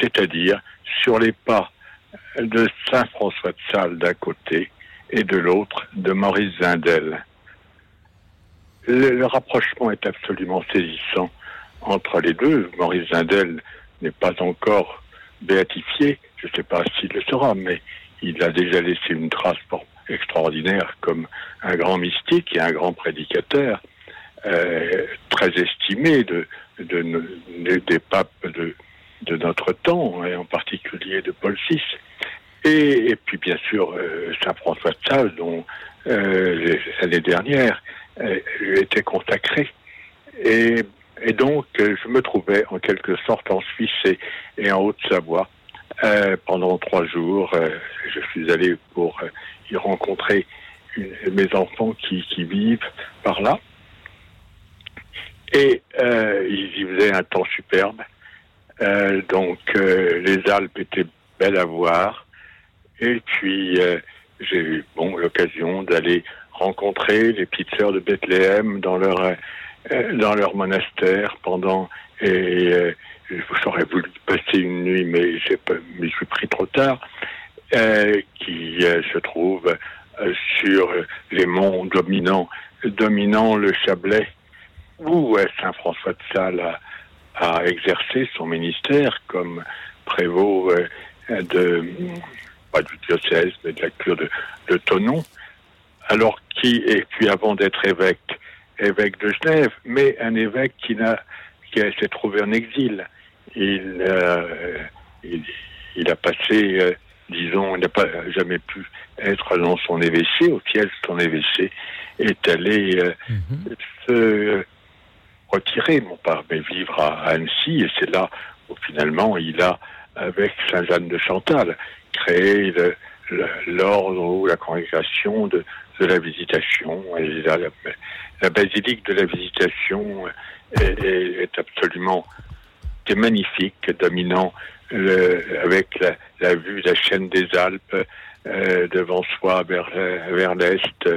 c'est-à-dire sur les pas de Saint-François de Sales d'un côté et de l'autre de Maurice Zindel. Le, le rapprochement est absolument saisissant entre les deux. Maurice Zindel n'est pas encore béatifié, je ne sais pas s'il le sera, mais il a déjà laissé une trace extraordinaire comme un grand mystique et un grand prédicateur, euh, très estimé des papes de, notre temps, et en particulier de Paul VI. Et, et puis bien sûr euh, Saint François de Sales, dont euh, l'année dernière euh, était consacré. Et, et donc euh, je me trouvais en quelque sorte en Suisse et, en Haute-Savoie euh, pendant trois jours. Euh, je suis allé pour y rencontrer mes enfants qui, vivent par là. Et euh, il y faisait un temps superbe. Donc les Alpes étaient belles à voir. Et puis j'ai eu bon l'occasion d'aller rencontrer les petites sœurs de Bethléem dans leur dans leur monastère pendant et euh, j'aurais voulu passer une nuit mais j'ai suis pris trop tard euh, qui euh, se trouve euh, sur les monts dominant dominant le Chablais où euh, Saint François de Sales a, a exercé son ministère comme prévôt euh, de pas du diocèse mais de la cure de, de Tonon alors qui et puis avant d'être évêque évêque de Genève mais un évêque qui n'a qui a- s'est trouvé en exil il, euh, il, il a passé euh, disons il n'a pas jamais pu être dans son évêché au siège de son évêché est allé euh, Mhm. se retirer, mon père, mais vivre à Annecy, et c'est là où finalement il a, avec Saint-Jeanne de Chantal, créé le- l'ordre ou la congrégation de, de la visitation. La, basilique de la visitation est, est- est absolument c'est magnifique, dominant le- avec la, vue de la chaîne des Alpes euh, devant soi vers, vers l'est,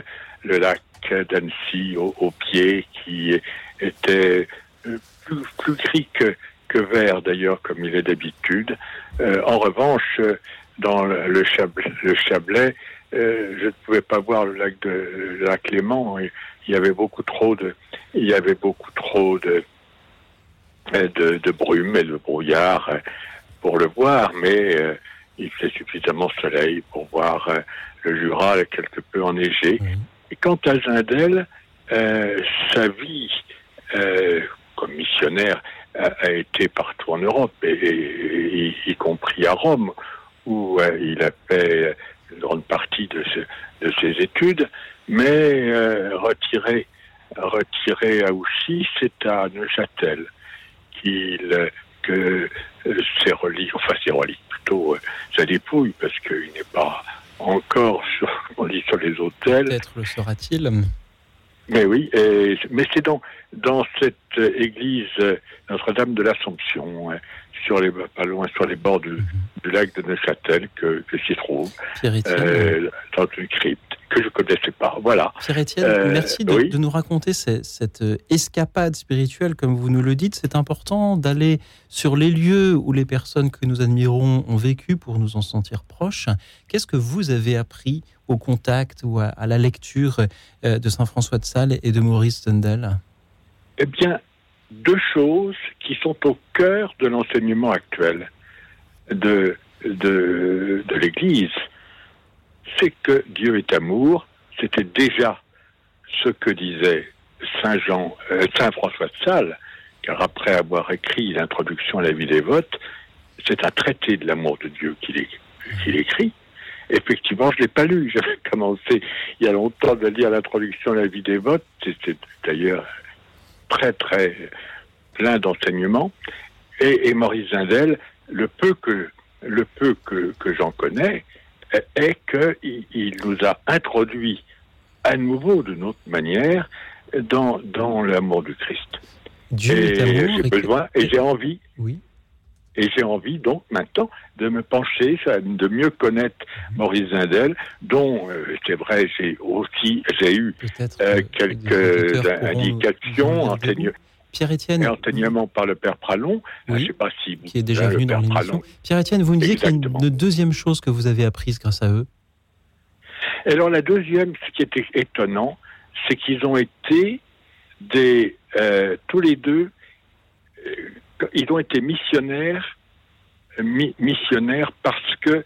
le lac d'Annecy au, pied qui était euh, plus, plus gris que, que vert d'ailleurs comme il est d'habitude. Euh, en revanche, euh, dans le, Chablais, le Chablais euh, je ne pouvais pas voir le lac de le lac Léman. Il y avait beaucoup trop de il y avait beaucoup trop de de, de brume et de brouillard euh, pour le voir, mais euh, il fait suffisamment soleil pour voir euh, le Jura quelque peu enneigé. Et quant à Zindel, euh, sa vie euh, comme missionnaire a, a été partout en Europe, et, et- et- y compris à Rome, où euh, il a fait une grande partie de, ce- de ses études, mais euh, retiré, retiré à Ouchy, c'est à Neuchâtel qu'il euh, que ses reliques, enfin ses reliques plutôt, sa dépouille, parce qu'il n'est pas encore sur, on dit sur les autels, Peut-être le sera-t-il. mais oui, et- mais c'est dans, dans cette église Notre-Dame de l'Assomption, euh, sur les, pas loin sur les bords du, du lac de Neuchâtel que, que s'y trouve, euh, dans une crypte que je connaissais pas. Voilà. Pierre-Étienne, Euh, merci de, oui. de nous raconter ce- cette euh, escapade spirituelle, comme vous nous le dites. C'est important d'aller sur les lieux où les personnes que nous admirons ont vécu pour nous en sentir proches. Qu'est-ce que vous avez appris au contact ou à, à la lecture euh, de Saint François de Sales et de Maurice Zundel Eh bien, deux choses qui sont au cœur de l'enseignement actuel de, de, l'Église. C'est que Dieu est amour, c'était déjà ce que disait Saint Jean, euh, Saint François de Sales, car après avoir écrit l'introduction à la vie des votes, c'est un traité de l'amour de Dieu qu'il écrit. Effectivement, je l'ai pas lu. J'avais commencé il y a longtemps de lire l'introduction à la vie des votes. C'était d'ailleurs très très plein d'enseignements. Et, et Maurice Zindel, le peu que le peu que, que j'en connais, est- qu'il il nous a introduit à nouveau d'une autre manière dans, dans l'amour du Christ. Dieu et j'ai et besoin et j'ai envie Oui. Et j'ai envie donc maintenant de me pencher, de mieux connaître Maurice Zindel, dont euh, c'est vrai j'ai aussi j'ai eu euh, que quelques indications, nous en dire enseign- beaucoup. Pierre-Étienne, et enseignements par le père Pralon. Je ne sais pas si vous qui est déjà le venu dans l'émission. Pierre-Étienne, vous me disiez qu'il y a une, une deuxième chose que vous avez apprise grâce à eux. Alors la deuxième, ce qui était étonnant, c'est qu'ils ont été des euh, tous les deux, ils ont été missionnaires, mi- missionnaires parce que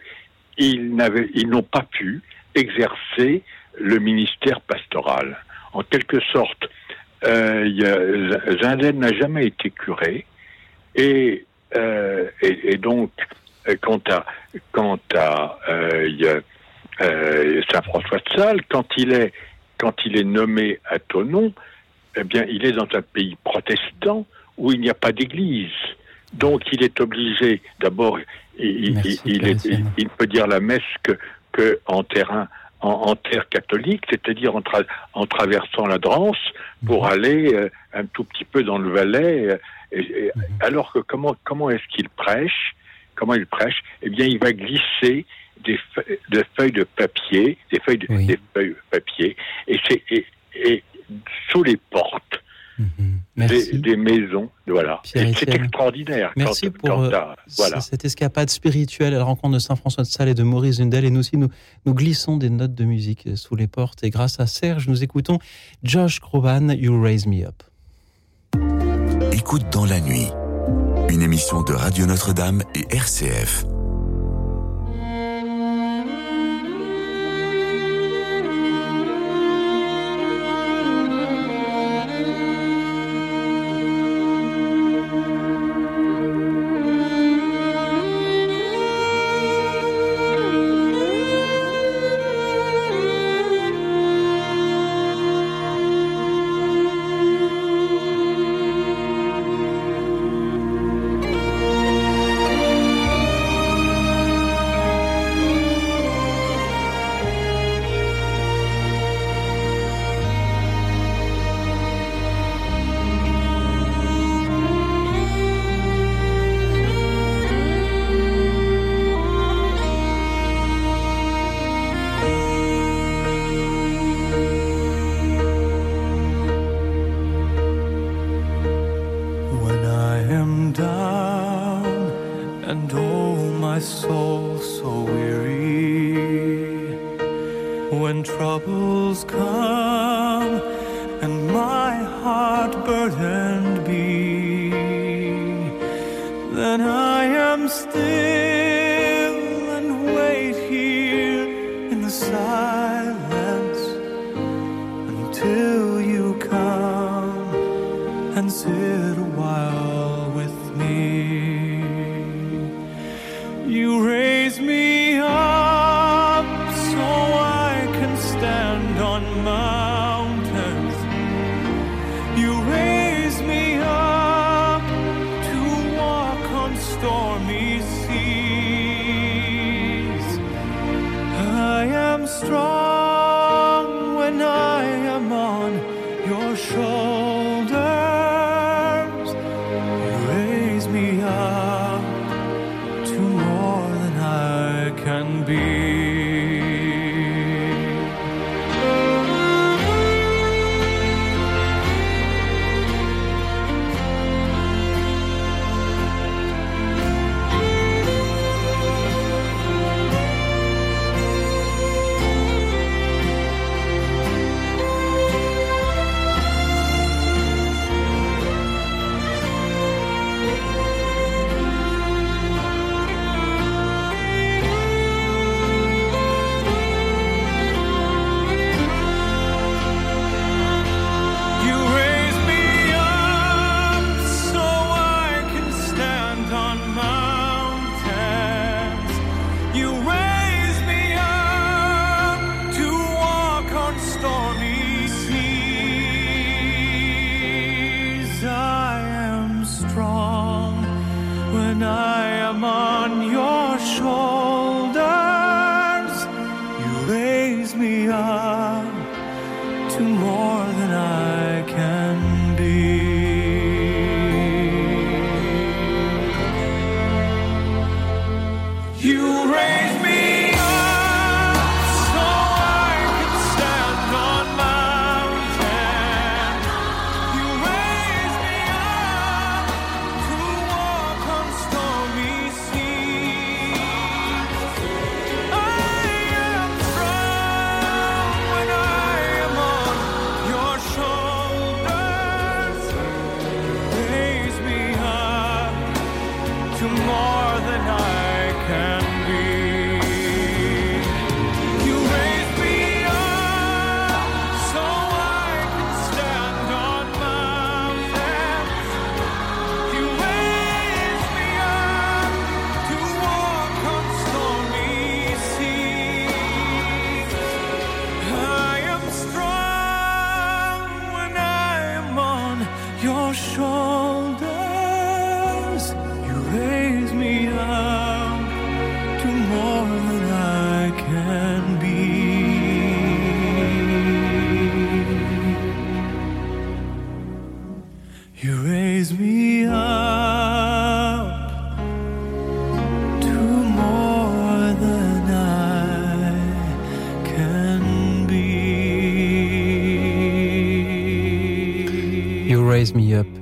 ils n'avaient, ils n'ont pas pu exercer le ministère pastoral. En quelque sorte, euh, Zindel n'a jamais été curé et, euh, et, donc euh, quant à à euh, Saint François de Sales, quand il est quand il est nommé à Tonon, eh bien, il est dans un pays protestant où il n'y a pas d'église. Donc, il est obligé, d'abord, il, Merci, il, il est- Pierre-Étienne. il peut dire la messe que, que en terrain, en, en terre catholique, c'est-à-dire en, tra- en traversant la Drance pour Mhm. aller euh, un tout petit peu dans le Valais. euh, et- et- Mhm. Alors que comment comment est-ce qu'il prêche? Comment il prêche? Eh bien, il va glisser des feuilles, des feuilles de papier, des feuilles de, Oui. des feuilles de papier, et c'est et, et sous les portes Mhm. des, Merci. des maisons, voilà. C'est extraordinaire. Merci quand, pour quand euh, voilà. cette escapade spirituelle à la rencontre de Saint François de Sales et de Maurice Zundel. Et nous aussi, nous, nous glissons des notes de musique euh, sous les portes. Et grâce à Serge, nous écoutons Josh Groban, You Raise Me Up. Écoute dans la nuit. Une émission de Radio Notre-Dame et RCF. Until you come and sit a while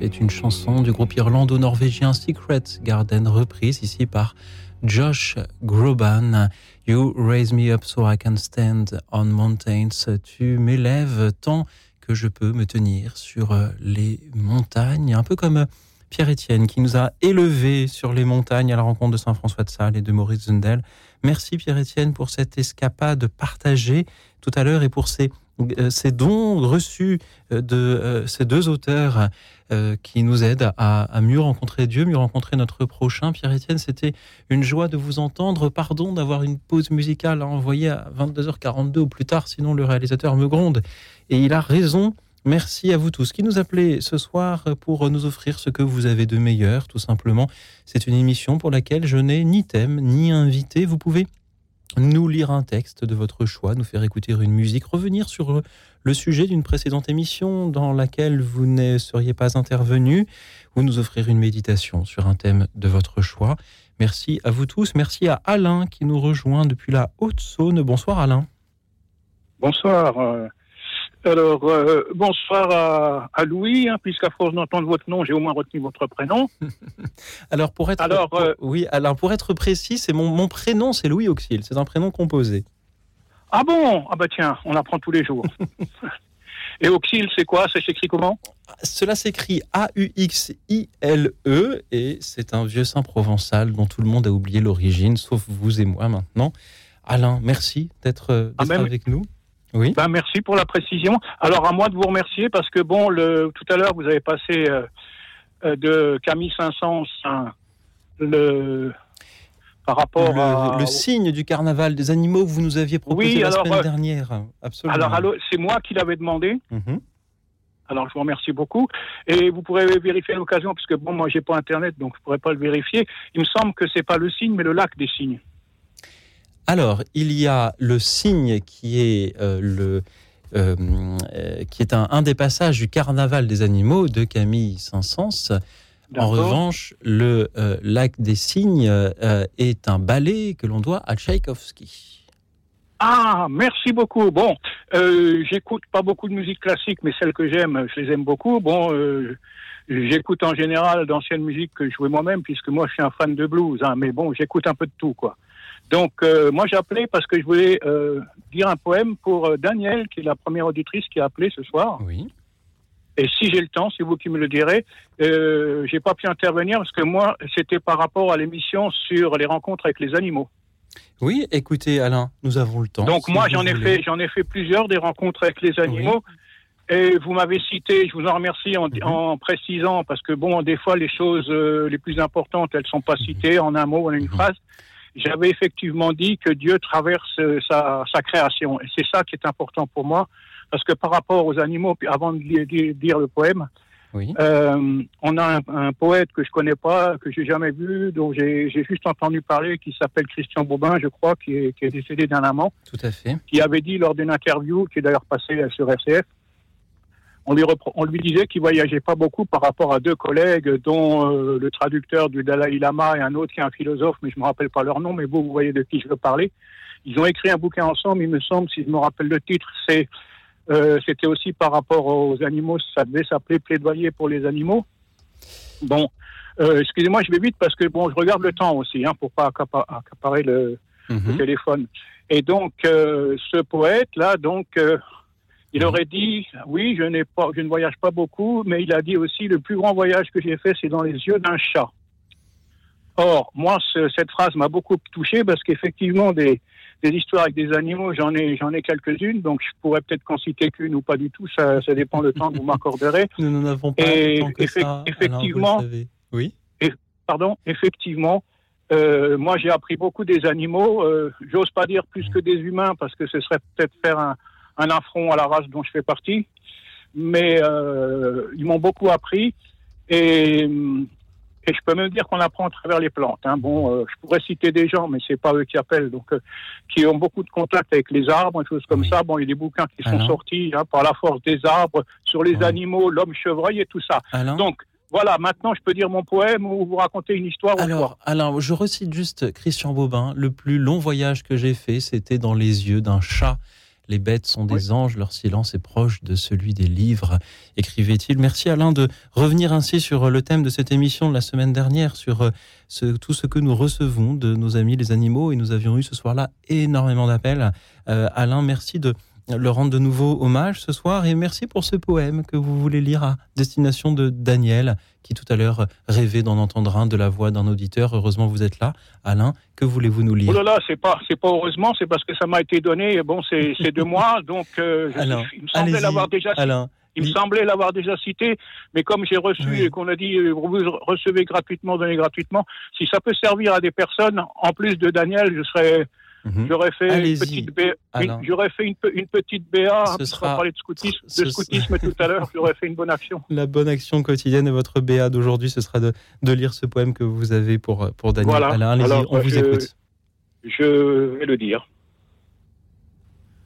est une chanson du groupe irlando-norvégien Secret Garden, reprise ici par Josh Groban. You Raise Me Up so I can stand on mountains. Tu m'élèves tant que je peux me tenir sur euh, les montagnes, un peu comme euh, Pierre-Étienne qui nous a élevés sur les montagnes à la rencontre de Saint-François de Sales et de Maurice Zundel. Merci Pierre-Étienne pour cette escapade partagée tout à l'heure et pour ces, ces dons reçus euh, de euh, ces deux auteurs euh, qui nous aident à, à mieux rencontrer Dieu, mieux rencontrer notre prochain. Pierre-Étienne, c'était une joie de vous entendre. Pardon d'avoir une pause musicale à envoyer à 22h42 ou plus tard, sinon le réalisateur me gronde. Et il a raison. Merci à vous tous qui nous appelez ce soir pour nous offrir ce que vous avez de meilleur, tout simplement. C'est une émission pour laquelle je n'ai ni thème ni invité. Vous pouvez nous lire un texte de votre choix, nous faire écouter une musique, revenir sur le sujet d'une précédente émission dans laquelle vous ne seriez pas intervenu, ou nous offrir une méditation sur un thème de votre choix. Merci à vous tous. Merci à Alain qui nous rejoint depuis la Haute-Saône. Bonsoir Alain. Bonsoir. Alors, euh, bonsoir à, à Louis, hein, puisqu'à force d'entendre votre nom, j'ai au moins retenu votre prénom. Alors pour être Alors, euh, oui, Alain, pour être précis, c'est mon, mon prénom, c'est Louis Auxil. C'est un prénom composé. Ah bon? Ah bah tiens, on apprend tous les jours. Et Auxil, c'est quoi? Ça s'écrit comment? Cela s'écrit A-U-X-I-L-E E et c'est un vieux saint provençal dont tout le monde a oublié l'origine, sauf vous et moi maintenant. Alain, merci d'être euh, Ah, avec nous. Oui. Ben, merci pour la précision. Alors, à moi de vous remercier, parce que bon, le, tout à l'heure, vous avez passé euh, euh, de Camille Saint-Saëns hein, le, par rapport Le, à... le signe du carnaval des animaux que vous nous aviez proposé Oui, la alors, semaine euh, dernière. Absolument. Alors, c'est moi qui l'avais demandé. Mhm. Alors, je vous remercie beaucoup. Et vous pourrez vérifier à l'occasion, parce que bon, moi, j'ai pas Internet, donc je pourrais pas le vérifier. Il me semble que c'est pas le signe, mais le lac des signes. Alors, il y a le signe qui est euh, le euh, euh, qui est un, un des passages du carnaval des animaux de Camille Saint-Saëns. En revanche, le euh, lac des cygnes est un ballet que l'on doit à Tchaïkovski. Ah, merci beaucoup. Bon, j'écoute pas beaucoup de musique classique, mais celles que j'aime, je les aime beaucoup. Bon, j'écoute en général d'anciennes musiques que je jouais moi-même, puisque moi, je suis un fan de blues. Hein, mais bon, j'écoute un peu de tout, quoi. Donc, euh, moi, j'ai appelé parce que je voulais euh, dire un poème pour euh, Daniel, qui est la première auditrice qui a appelé ce soir. Oui. Et si j'ai le temps, c'est vous qui me le direz. Euh, j'ai pas pu intervenir parce que moi, c'était par rapport à l'émission sur les rencontres avec les animaux. Oui, écoutez, Alain, nous avons le temps. Donc si moi, j'en ai fait, j'en ai fait plusieurs des rencontres avec les animaux. Et vous m'avez cité, je vous en remercie en, Mhm. en précisant, parce que bon, des fois, les choses euh, les plus importantes, elles sont pas citées en un mot, en une Mhm. phrase. J'avais effectivement dit que Dieu traverse sa, sa création. Et c'est ça qui est important pour moi, parce que par rapport aux animaux, avant de dire le poème, Oui. euh, on a un, un poète que je connais pas, que j'ai jamais vu, dont j'ai juste entendu parler, qui s'appelle Christian Bobin, je crois, qui est, qui est décédé d'un amant Tout à fait. qui avait dit lors d'une interview, qui est d'ailleurs passée sur RCF, on lui, repro- on lui disait qu'il voyageait pas beaucoup par rapport à deux collègues, dont euh, le traducteur du Dalai Lama et un autre qui est un philosophe, mais je me rappelle pas leur nom, mais vous, vous voyez de qui je veux parler. Ils ont écrit un bouquin ensemble, il me semble, si je me rappelle le titre, c'est euh, c'était aussi par rapport aux animaux, ça devait s'appeler Plaidoyer pour les animaux. Bon, euh, excusez-moi, je vais vite parce que bon, je regarde le temps aussi, hein, pour pas accapa- accaparer le, Mhm. le téléphone. Et donc, ce poète-là, donc, euh, il aurait dit, oui, je n'ai pas, je ne voyage pas beaucoup, mais il a dit aussi, le plus grand voyage que j'ai fait, c'est dans les yeux d'un chat. Or, moi, ce- cette phrase m'a beaucoup touché parce qu'effectivement, des, des histoires avec des animaux, j'en ai, j'en ai quelques-unes, donc je pourrais peut-être qu'en citer qu'une ou pas du tout, ça, ça dépend du temps que vous m'accorderez. Nous n'en avons pas Et tant que effec- ça, Alain, vous le effectivement. Oui. pardon, effectivement, euh, moi j'ai appris beaucoup des animaux. Euh, J'ose pas dire plus que des humains parce que ce serait peut-être faire un, un affront à la race dont je fais partie. Mais euh, ils m'ont beaucoup appris et, et je peux même dire qu'on apprend à travers les plantes. Hein. Bon, euh, je pourrais citer des gens, mais c'est pas eux qui appellent, donc euh, qui ont beaucoup de contact avec les arbres, des choses comme Oui. ça. Bon, il y a des bouquins qui sont Alors sortis hein, par la force des arbres sur les Oui. animaux, l'homme chevreuil et tout ça. Alain Donc voilà, maintenant je peux dire mon poème ou vous raconter une histoire. Alors, alors, je recite juste Christian Bobin. Le plus long voyage que j'ai fait, c'était dans les yeux d'un chat. Les bêtes sont des anges, leur silence est proche de celui des livres, écrivait-il. Merci Alain de revenir ainsi sur le thème de cette émission de la semaine dernière, sur euh, ce- tout ce que nous recevons de nos amis les animaux. Et nous avions eu ce soir-là énormément d'appels. Euh, Alain, merci de leur rendre de nouveau hommage ce soir et merci pour ce poème que vous voulez lire à destination de Daniel qui tout à l'heure rêvait d'en entendre un de la voix d'un auditeur. Heureusement, vous êtes là. Alain, que voulez-vous nous lire? Oh là là, c'est pas, c'est pas heureusement, c'est parce que ça m'a été donné. Bon, c'est, c'est de moi, donc euh, Alain, il me semblait l'avoir déjà, Alain, il me semblait l'avoir déjà cité, mais comme j'ai reçu Oui. et qu'on a dit euh, vous recevez gratuitement, donnez gratuitement, si ça peut servir à des personnes, en plus de Daniel, je serais, Mhm. j'aurais fait une petite BA, une- j'aurais fait une, pe- une petite BA, Ce on va parler de scoutisme, ce- de scoutisme tout à l'heure, j'aurais fait une bonne action. la bonne action quotidienne et votre BA d'aujourd'hui, ce sera de, de lire ce poème que vous avez pour, pour Daniel. Voilà. Alain, allez-y, on vous je- écoute. Je vais le dire.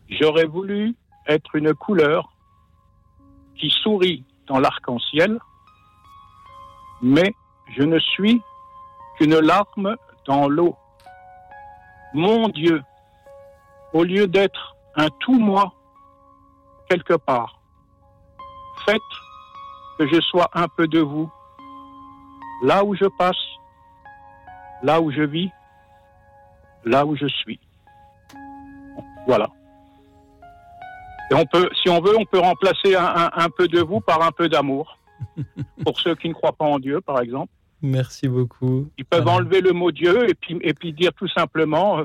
J'aurais voulu être une couleur qui sourit dans l'arc-en-ciel, mais je ne suis qu'une larme dans l'eau. Mon Dieu, au lieu d'être un tout-moi quelque part, faites que je sois un peu de vous, là où je passe, là où je vis, là où je suis. Voilà. Et on peut, si on veut, on peut remplacer un, un- un peu de vous par un peu d'amour. Pour ceux qui ne croient pas en Dieu, par exemple. Merci beaucoup. Ils peuvent enlever le mot Dieu et puis, et puis dire tout simplement, euh,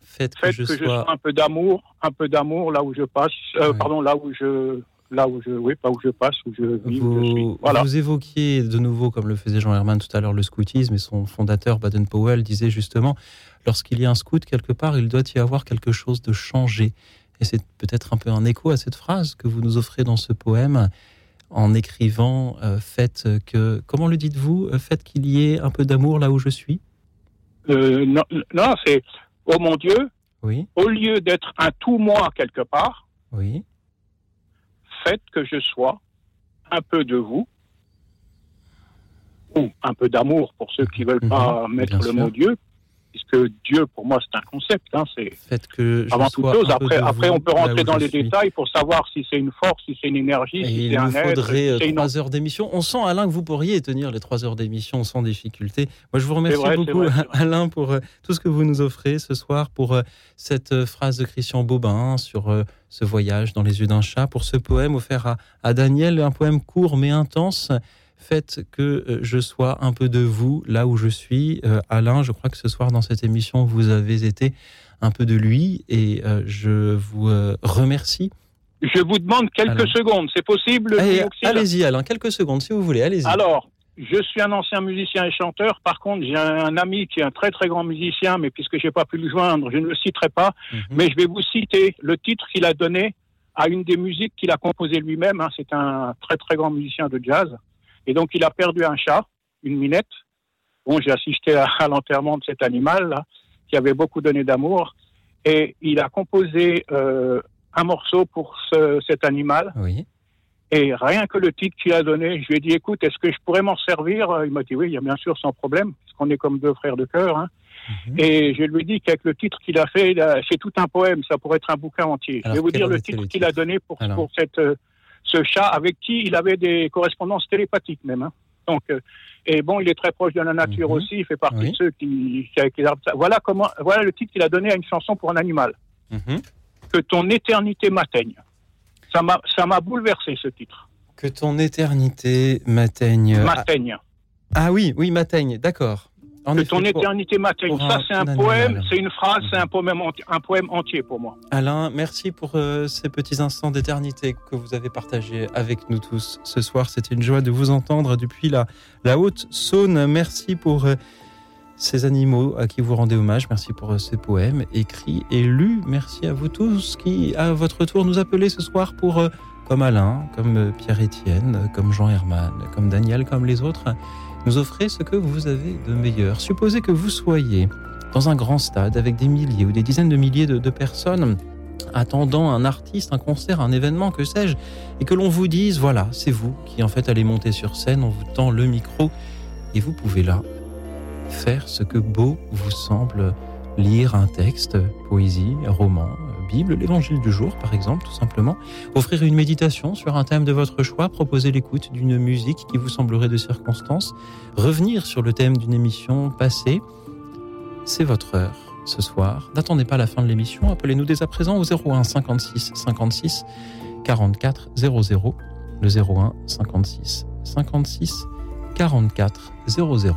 Faites que je que je sois un peu d'amour, un peu d'amour là où je passe, euh, pardon, là où je, là où je, oui, pas où je passe, où je vis, où je suis. Vous, Voilà. vous évoquiez de nouveau, comme le faisait Jean Herman tout à l'heure, le scoutisme et son fondateur Baden-Powell disait justement, lorsqu'il y a un scout quelque part, il doit y avoir quelque chose de changé. Et c'est peut-être un peu un écho à cette phrase que vous nous offrez dans ce poème en écrivant euh, Faites que, comment le dites-vous Euh, Faites qu'il y ait un peu d'amour là où je suis? Euh, non, non, c'est, oh mon Dieu, Oui, au lieu d'être un tout moi quelque part, oui. faites que je sois un peu de vous, ou un peu d'amour pour ceux qui veulent pas Mhm, mettre bien le sûr. mot Dieu, puisque Dieu pour moi c'est un concept. Hein, c'est que avant toute chose. Après, après on peut rentrer dans les suis. détails pour savoir si c'est une force, si c'est une énergie, Et si il c'est un être, faudrait une trois heures d'émission. On sent, Alain, que vous pourriez tenir les trois heures d'émission sans difficulté. Moi, je vous remercie vrai, beaucoup, vrai. Alain, pour euh, tout ce que vous nous offrez ce soir, pour euh, cette euh, phrase de Christian Bobin sur ce voyage dans les yeux d'un chat, pour ce poème offert à, à Daniel, un poème court mais intense. Faites que euh, je sois un peu de vous là où je suis. Euh, Alain, je crois que ce soir dans cette émission, vous avez été un peu de lui et euh, je vous euh, remercie. Je vous demande quelques Alain. secondes, c'est possible Allez-y, Alain, quelques secondes si vous voulez. Allez-y. Alors, je suis un ancien musicien et chanteur. Par contre, j'ai un ami qui est un très très grand musicien, mais puisque j'ai pas pu le joindre, je ne le citerai pas. Mhm. Mais je vais vous citer le titre qu'il a donné à une des musiques qu'il a composées lui-même. hein. C'est un très très grand musicien de jazz. Et donc, il a perdu un chat, une minette. Bon, j'ai assisté à, à l'enterrement de cet animal là, qui avait beaucoup donné d'amour. Et il a composé euh, un morceau pour ce- cet animal. Oui. Et rien que le titre qu'il a donné, je lui ai dit, écoute, est-ce que je pourrais m'en servir? Il m'a dit, oui, bien sûr, sans problème, parce qu'on est comme deux frères de cœur. Hein. Mhm. Et je lui ai dit qu'avec le titre qu'il a fait, c'est tout un poème, ça pourrait être un bouquin entier. je vais vous dire le titre qu'il a donné pour, pour cette, euh, ce chat avec qui il avait des correspondances télépathiques même. Hein. Donc, euh, et bon, il est très proche de la nature mhm. aussi, il fait partie de ceux qui, Voilà, comment, voilà le titre qu'il a donné à une chanson pour un animal. Mhm. Que ton éternité m'atteigne. Ça m'a, ça m'a bouleversé ce titre. Que ton éternité m'atteigne. M'atteigne. Ah, oui, oui, m'atteigne, d'accord. Que ton éternité m'atteigne. Ça, c'est un, poème, c'est une phrase, c'est un poème, entier, un poème entier pour moi. Alain, merci pour euh, ces petits instants d'éternité que vous avez partagés avec nous tous ce soir. C'était une joie de vous entendre depuis la, la Haute-Saône. Merci pour euh, ces animaux à qui vous rendez hommage. Merci pour euh, ces poèmes écrits et lus. Merci à vous tous qui, à votre tour, nous appelez ce soir pour, comme Alain, comme Pierre-Étienne, comme Jean Herman, comme Daniel, comme les autres, nous offrez ce que vous avez de meilleur. Supposez que vous soyez dans un grand stade avec des milliers ou des dizaines de milliers de, personnes attendant un artiste, un concert, un événement, que sais-je, et que l'on vous dise, voilà, c'est vous qui en fait allez monter sur scène, on vous tend le micro, et vous pouvez là faire ce que beau vous semble lire un texte, poésie, roman, L'évangile du jour par exemple, tout simplement, offrir une méditation sur un thème de votre choix, proposer l'écoute d'une musique qui vous semblerait de circonstance, revenir sur le thème d'une émission passée, c'est votre heure ce soir. N'attendez pas la fin de l'émission, appelez-nous dès à présent au 01 56 56 44 00, le 01 56 56 44 00.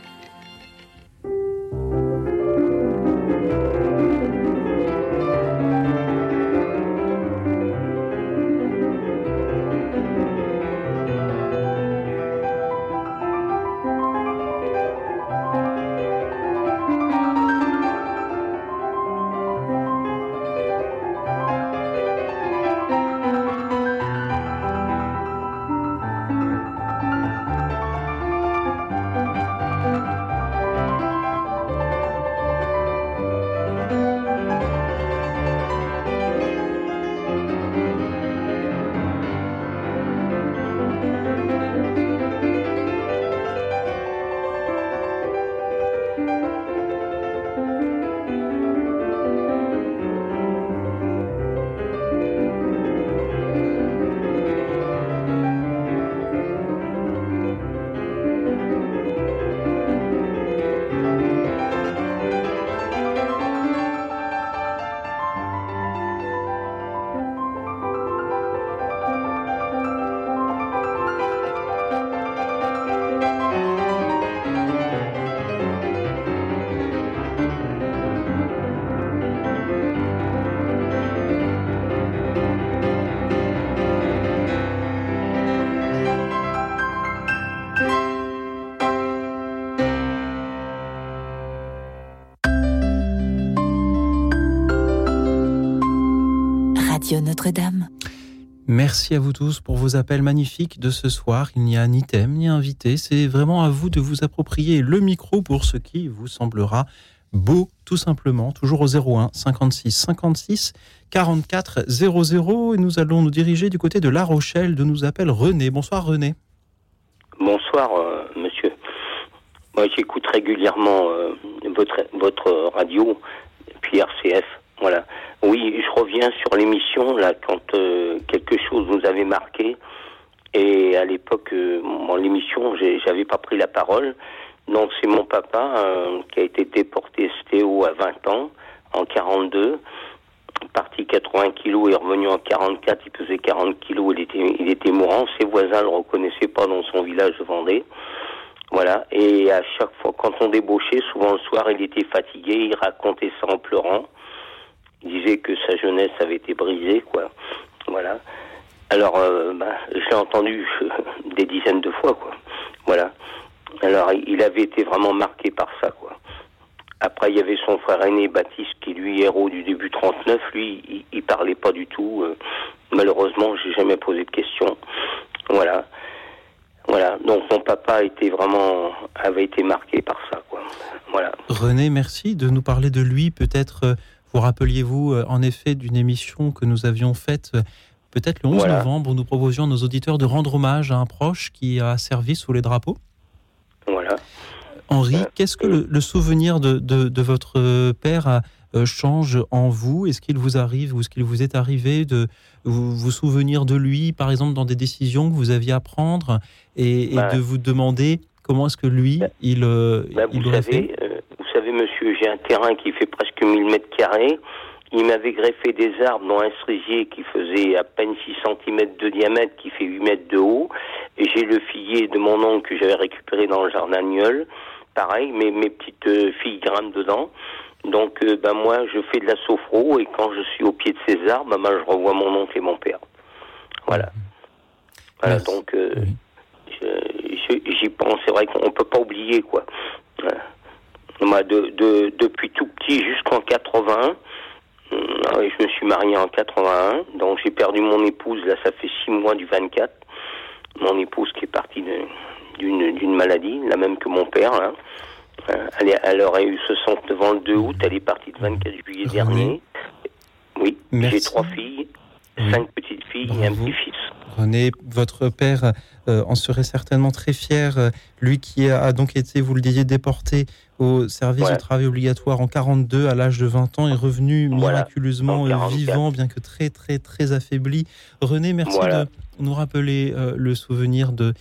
Merci à vous tous pour vos appels magnifiques de ce soir. Il n'y a ni thème ni invité. C'est vraiment à vous de vous approprier le micro pour ce qui vous semblera beau, tout simplement. Toujours au 01 56 56 44 00. Et nous allons nous diriger du côté de La Rochelle, de nous appelle René. Bonsoir René. Bonsoir euh, monsieur. Moi j'écoute régulièrement euh, votre, votre radio, puis RCF. Voilà. Oui, je reviens sur l'émission là quand euh, quelque chose nous avait marqué. Et à l'époque, euh, l'émission, j'avais pas pris la parole. Donc c'est mon papa euh, qui a été déporté STO à 20 ans, en 42, parti 80 kilos et revenu en 44, il pesait 40 kilos, il était, il était mourant. Ses voisins le reconnaissaient pas dans son village de Vendée. Voilà. Et à chaque fois, quand on débauchait, souvent le soir, il était fatigué, il racontait ça en pleurant. Disait que sa jeunesse avait été brisée, quoi. Voilà. Alors, euh, bah, j'ai entendu des dizaines de fois, quoi. Voilà. Alors, il avait été vraiment marqué par ça, quoi. Après, il y avait son frère aîné, Baptiste, qui lui, héros du début 39, lui, il, il parlait pas du tout. Euh, malheureusement, j'ai jamais posé de questions. Voilà. Voilà. Donc, mon papa était vraiment, avait été marqué par ça, quoi. Voilà. René, merci de nous parler de lui. Peut-être euh, vous rappeliez-vous euh, en effet d'une émission que nous avions faite euh, peut-être le 11 Voilà. novembre où nous proposions à nos auditeurs de rendre hommage à un proche qui a servi sous les drapeaux Voilà. Henri, qu'est-ce que le, le souvenir de, de- de votre euh, père euh, change en vous? Est-ce qu'il vous arrive ou est-ce qu'il vous est arrivé de vous, vous souvenir de lui, par exemple, dans des décisions que vous aviez à prendre et, et Bah. de vous demander comment est-ce que lui, il, euh, Bah, il vous aurait fait? savez, euh, savez, monsieur, j'ai un terrain qui fait presque 1000 mètres carrés. Il m'avait greffé des arbres dans un cerisier qui faisait à peine 6 cm de diamètre, qui fait 8 mètres de haut. Et j'ai le figuier de mon oncle que j'avais récupéré dans le jardin Nieul. Pareil, mes, mes petites euh, filles grimpent dedans. Donc, euh, ben moi, je fais de la sophro et quand je suis au pied de ces arbres, ben, je revois mon oncle et mon père. Voilà. Voilà, donc, euh, j'y pense. C'est vrai qu'on peut pas oublier, quoi. Voilà. Moi, de, de, depuis tout petit jusqu'en 80, hum, ah je me suis marié en 81, donc j'ai perdu mon épouse, là, ça fait six mois du 24. Mon épouse qui est partie d'une d'une maladie, la même que mon père, là. Euh, Elle, est- elle aurait eu 69 ans le 2 août, elle est partie le 24 juillet dernier. Oui, j'ai trois filles, cinq petites filles et un petit-fils. René, votre père euh, en serait certainement très fier. euh, Lui qui a donc été, vous le disiez, déporté au service de travail obligatoire en 42 à l'âge de 20 ans est revenu miraculeusement en euh, 44. vivant, bien que très très très affaibli. René, merci Voilà. de nous rappeler le souvenir de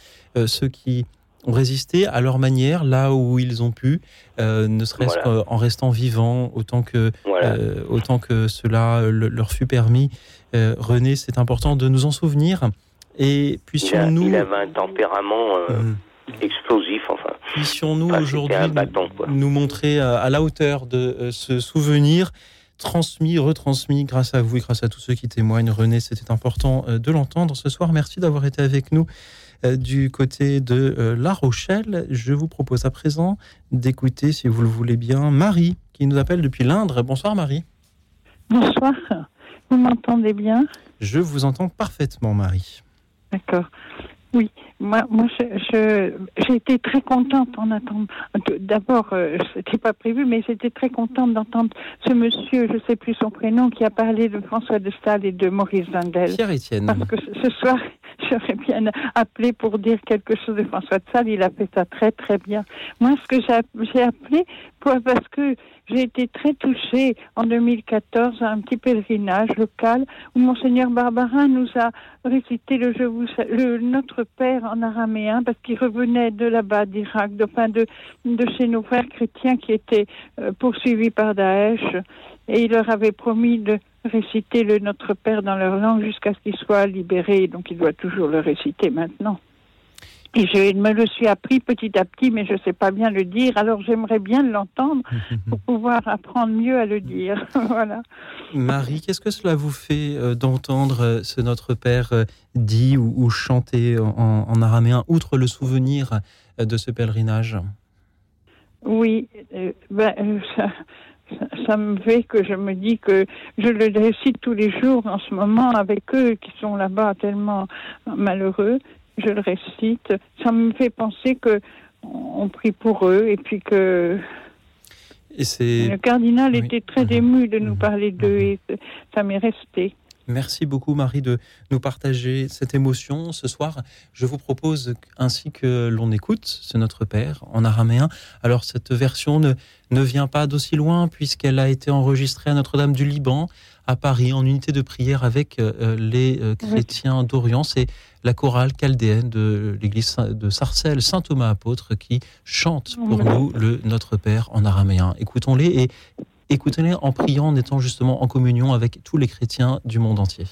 ceux qui ont résisté à leur manière, là où ils ont pu, euh, ne serait-ce Voilà. qu'en restant vivants, autant que, Voilà. euh, autant que cela le- leur fut permis. Euh, René, c'est important de nous en souvenir. Et puissions-nous il avait un tempérament Mhm. explosif, enfin. puissions-nous Enfin, aujourd'hui nous montrer euh, à la hauteur de ce souvenir transmis, retransmis grâce à vous et grâce à tous ceux qui témoignent. René, c'était important de l'entendre ce soir. Merci d'avoir été avec nous du côté de euh, La Rochelle. Je vous propose à présent d'écouter, si vous le voulez bien, Marie, qui nous appelle depuis l'Indre. Bonsoir Marie. Bonsoir. Vous m'entendez bien? Je vous entends parfaitement, Marie. D'accord. Oui, moi, moi, je, je- j'ai été très contente en attendant. D'abord, euh, c'était pas prévu, mais j'étais très contente d'entendre ce monsieur, je sais plus son prénom, qui a parlé de François de Staël et de Maurice Zandel. Pierre Etienne. Parce que ce soir, j'aurais bien appelé pour dire quelque chose de François de Sales. Il a fait ça très, très bien. Moi, ce que j'ai appelé, pour- parce que j'ai été très touchée en 2014 à un petit pèlerinage local où Monseigneur Barbarin nous a récité le, je vous, le Notre Père en araméen parce qu'il revenait de là-bas, d'Irak, de, enfin de, chez nos frères chrétiens qui étaient euh, poursuivis par Daesh. Et il leur avait promis de réciter le Notre Père dans leur langue jusqu'à ce qu'ils soient libérés. Donc il doit toujours le réciter maintenant. Et je me le suis appris petit à petit, mais je ne sais pas bien le dire. Alors j'aimerais bien l'entendre pour pouvoir apprendre mieux à le dire. voilà. Marie, qu'est-ce que cela vous fait euh, d'entendre euh, ce Notre Père euh, dit ou, ou chanté en, en araméen, outre le souvenir euh, de ce pèlerinage? Oui, ben, ça, ça, ça me fait que je me dis que je le récite tous les jours en ce moment avec eux qui sont là-bas tellement malheureux. Je le récite. Ça me fait penser que on prie pour eux et puis que Et le cardinal Oui. était très ému de nous parler d'eux et ça m'est resté. Merci beaucoup Marie de nous partager cette émotion ce soir. Je vous propose ainsi que l'on écoute ce Notre Père en araméen. Alors cette version ne, ne vient pas d'aussi loin puisqu'elle a été enregistrée à Notre-Dame du Liban à Paris en unité de prière avec euh, les euh, chrétiens d'Orient. C'est la chorale chaldéenne de l'église de Sarcelles, Saint Thomas apôtre, qui chante pour nous le Notre Père en araméen. Écoutons-les et écoutez-les en priant, en étant justement en communion avec tous les chrétiens du monde entier.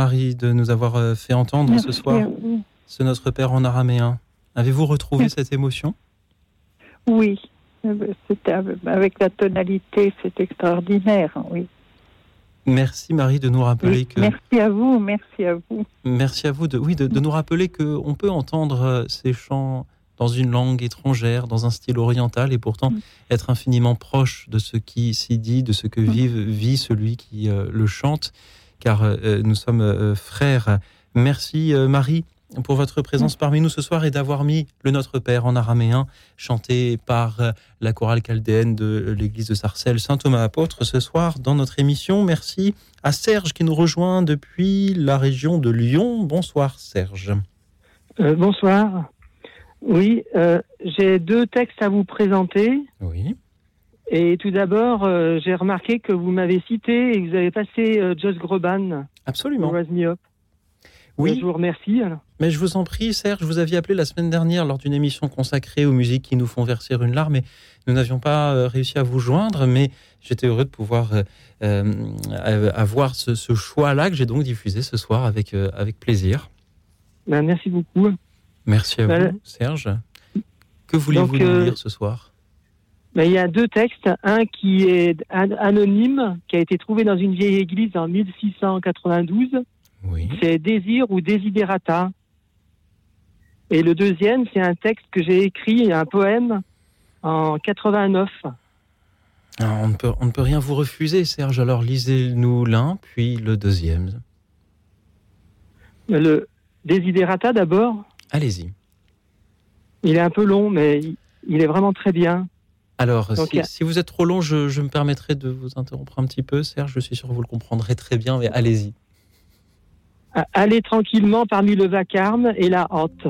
Marie, de nous avoir euh, fait entendre ce soir. ce Notre Père en araméen. Avez-vous retrouvé cette émotion? Oui, c'était avec- la tonalité, c'est extraordinaire, oui. Merci Marie de nous rappeler Oui, que Merci à vous, merci à vous. Merci à vous de, oui, de, de nous rappeler qu'on peut entendre euh, ces chants dans une langue étrangère, dans un style oriental, et pourtant être infiniment proche de ce qui s'y dit, de ce que vive, vit celui qui euh, le chante, car euh, nous sommes euh, frères. Merci euh, Marie pour votre présence parmi nous ce soir et d'avoir mis le Notre Père en araméen, chanté par euh, la chorale chaldéenne de l'église de Sarcelles, Saint Thomas Apôtre, ce soir dans notre émission. Merci à Serge qui nous rejoint depuis la région de Lyon. Bonsoir Serge. Euh, bonsoir. Oui, euh, j'ai deux textes à vous présenter. Oui. Et tout d'abord, euh, j'ai remarqué que vous m'avez cité et que vous avez passé euh, Joss Groban. Absolument. Raise Me Up. Oui. Je vous remercie. Mais je vous en prie, Serge, vous aviez appelé la semaine dernière lors d'une émission consacrée aux musiques qui nous font verser une larme et nous n'avions pas euh, réussi à vous joindre, mais j'étais heureux de pouvoir euh, avoir ce, ce choix-là que j'ai donc diffusé ce soir avec, avec plaisir. Ben, merci beaucoup. Merci à Voilà. vous, Serge. Que voulez-vous nous lire ce soir? Ben, il y a deux textes. Un qui est an- anonyme, qui a été trouvé dans une vieille église en 1692. C'est Désir ou Desiderata. Et le deuxième, c'est un texte que j'ai écrit, un poème, en 89. Ah, on, ne peut, on ne peut rien vous refuser, Serge. Alors lisez-nous l'un, puis le deuxième. Le Desiderata d'abord, Allez-y. il est un peu long, mais Il est vraiment très bien. Alors, si, vous êtes trop long, je, me permettrai de vous interrompre un petit peu, Serge. Je suis sûr que vous le comprendrez très bien, mais allez-y. Allez tranquillement parmi le vacarme et la hâte.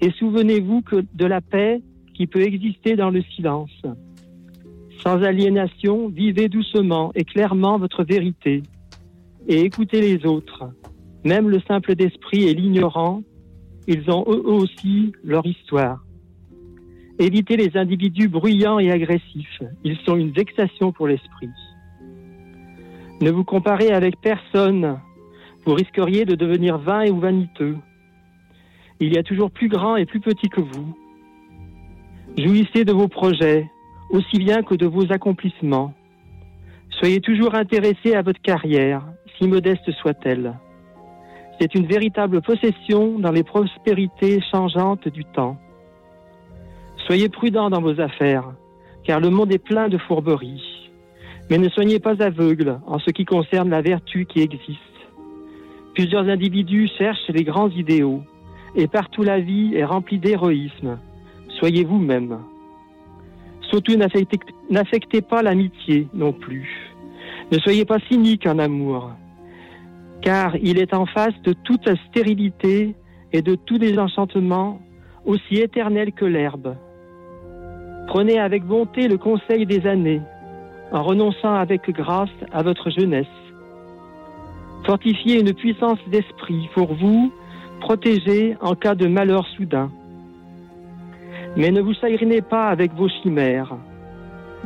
Et souvenez-vous que de la paix qui peut exister dans le silence. Sans aliénation, vivez doucement et clairement votre vérité. Et écoutez les autres. Même le simple d'esprit et l'ignorant, ils ont eux aussi leur histoire. Évitez les individus bruyants et agressifs. Ils sont une vexation pour l'esprit. Ne vous comparez avec personne. Vous risqueriez de devenir vain ou vaniteux. Il y a toujours plus grand et plus petit que vous. Jouissez de vos projets, aussi bien que de vos accomplissements. Soyez toujours intéressé à votre carrière, si modeste soit-elle. C'est une véritable possession dans les prospérités changeantes du temps. Soyez prudent dans vos affaires, car le monde est plein de fourberies. Mais ne soyez pas aveugle en ce qui concerne la vertu qui existe. Plusieurs individus cherchent les grands idéaux, et partout la vie est remplie d'héroïsme. Soyez vous-même. Surtout n'affectez pas l'amitié non plus. Ne soyez pas cynique en amour, car il est en face de toute stérilité et de tout désenchantement aussi éternel que l'herbe. Prenez avec bonté le conseil des années, en renonçant avec grâce à votre jeunesse. Fortifiez une puissance d'esprit pour vous protéger en cas de malheur soudain. Mais ne vous chagrinez pas avec vos chimères.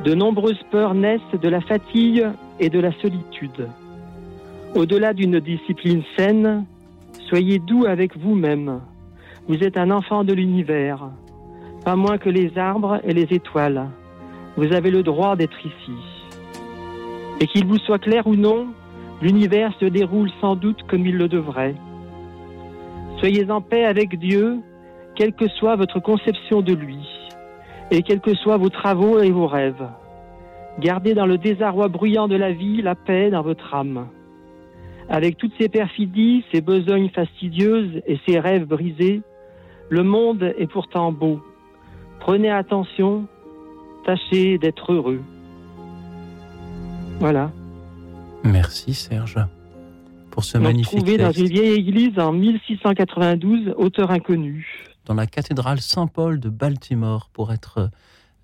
De nombreuses peurs naissent de la fatigue et de la solitude. Au-delà d'une discipline saine, soyez doux avec vous-même. Vous êtes un enfant de l'univers pas moins que les arbres et les étoiles. Vous avez le droit d'être ici. Et qu'il vous soit clair ou non, l'univers se déroule sans doute comme il le devrait. Soyez en paix avec Dieu, quelle que soit votre conception de lui, et quels que soient vos travaux et vos rêves. Gardez dans le désarroi bruyant de la vie la paix dans votre âme. Avec toutes ses perfidies, ses besognes fastidieuses et ses rêves brisés, le monde est pourtant beau. Prenez attention, tâchez d'être heureux. Voilà. Merci Serge pour ce magnifique trouvé dans une vieille église en 1692, auteur inconnu. Dans la cathédrale Saint-Paul de Baltimore, pour être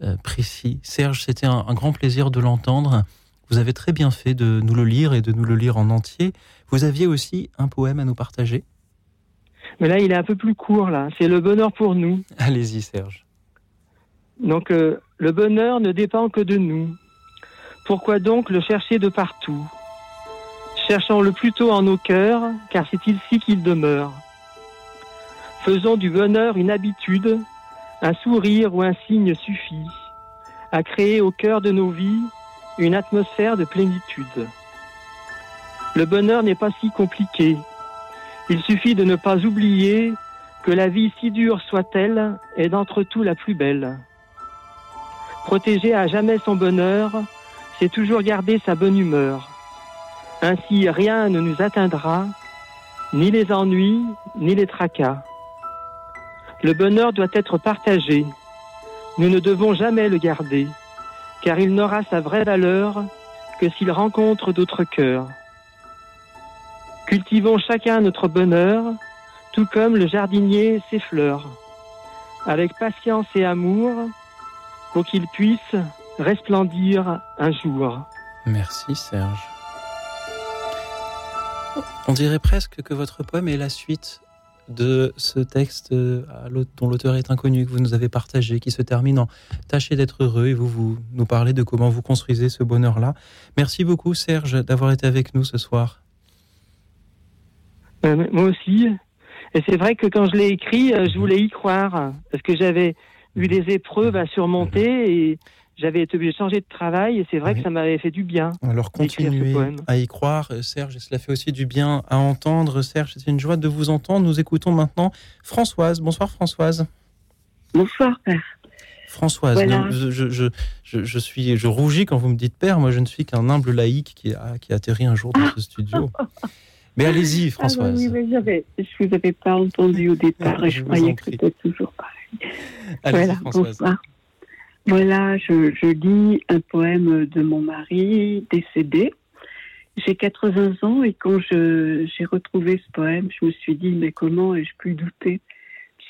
euh, précis. Serge, c'était un, grand plaisir de l'entendre. Vous avez très bien fait de nous le lire et de nous le lire en entier. Vous aviez aussi un poème à nous partager? Mais là, il est un peu plus court, là. C'est le bonheur pour nous. Allez-y, Serge. Donc euh, le bonheur ne dépend que de nous. Pourquoi donc le chercher de partout? Cherchons-le plutôt en nos cœurs, car c'est ici qu'il demeure. Faisons du bonheur une habitude, un sourire ou un signe suffit à créer au cœur de nos vies une atmosphère de plénitude. Le bonheur n'est pas si compliqué. Il suffit de ne pas oublier que la vie, si dure soit-elle, est d'entre tout la plus belle. Protéger à jamais son bonheur, c'est toujours garder sa bonne humeur. Ainsi, rien ne nous atteindra, ni les ennuis, ni les tracas. Le bonheur doit être partagé. Nous ne devons jamais le garder, car il n'aura sa vraie valeur que s'il rencontre d'autres cœurs. Cultivons chacun notre bonheur, tout comme le jardinier ses fleurs. Avec patience et amour, pour qu'il puisse resplendir un jour. Merci Serge. On dirait presque que votre poème est la suite de ce texte euh, dont l'auteur est inconnu, que vous nous avez partagé, qui se termine en Tâchez d'être heureux et vous, vous nous parlez de comment vous construisez ce bonheur-là. Merci beaucoup Serge d'avoir été avec nous ce soir. Euh, moi aussi. Et c'est vrai que quand je l'ai écrit, euh, je voulais y croire, parce que j'avais eu des épreuves à surmonter et j'avais été obligé de changer de travail et c'est vrai que ça m'avait fait du bien. Alors continuez à y croire, euh, Serge, et cela fait aussi du bien à entendre. Serge, c'est une joie de vous entendre. Nous écoutons maintenant Françoise. Bonsoir Françoise. Bonsoir père. Françoise, je, je, je, suis, je rougis quand vous me dites père. Moi, je ne suis qu'un humble laïc qui a, qui a atterri un jour dans ce studio. Mais allez-y, ah, Françoise. oui, mais je ne vous avais pas entendu au départ et je, croyais que c'était toujours pareil. Voilà, Françoise. Voilà, je, je lis un poème de mon mari décédé. J'ai 80 ans et quand je- j'ai retrouvé ce poème, je me suis dit, mais comment ai-je pu douter de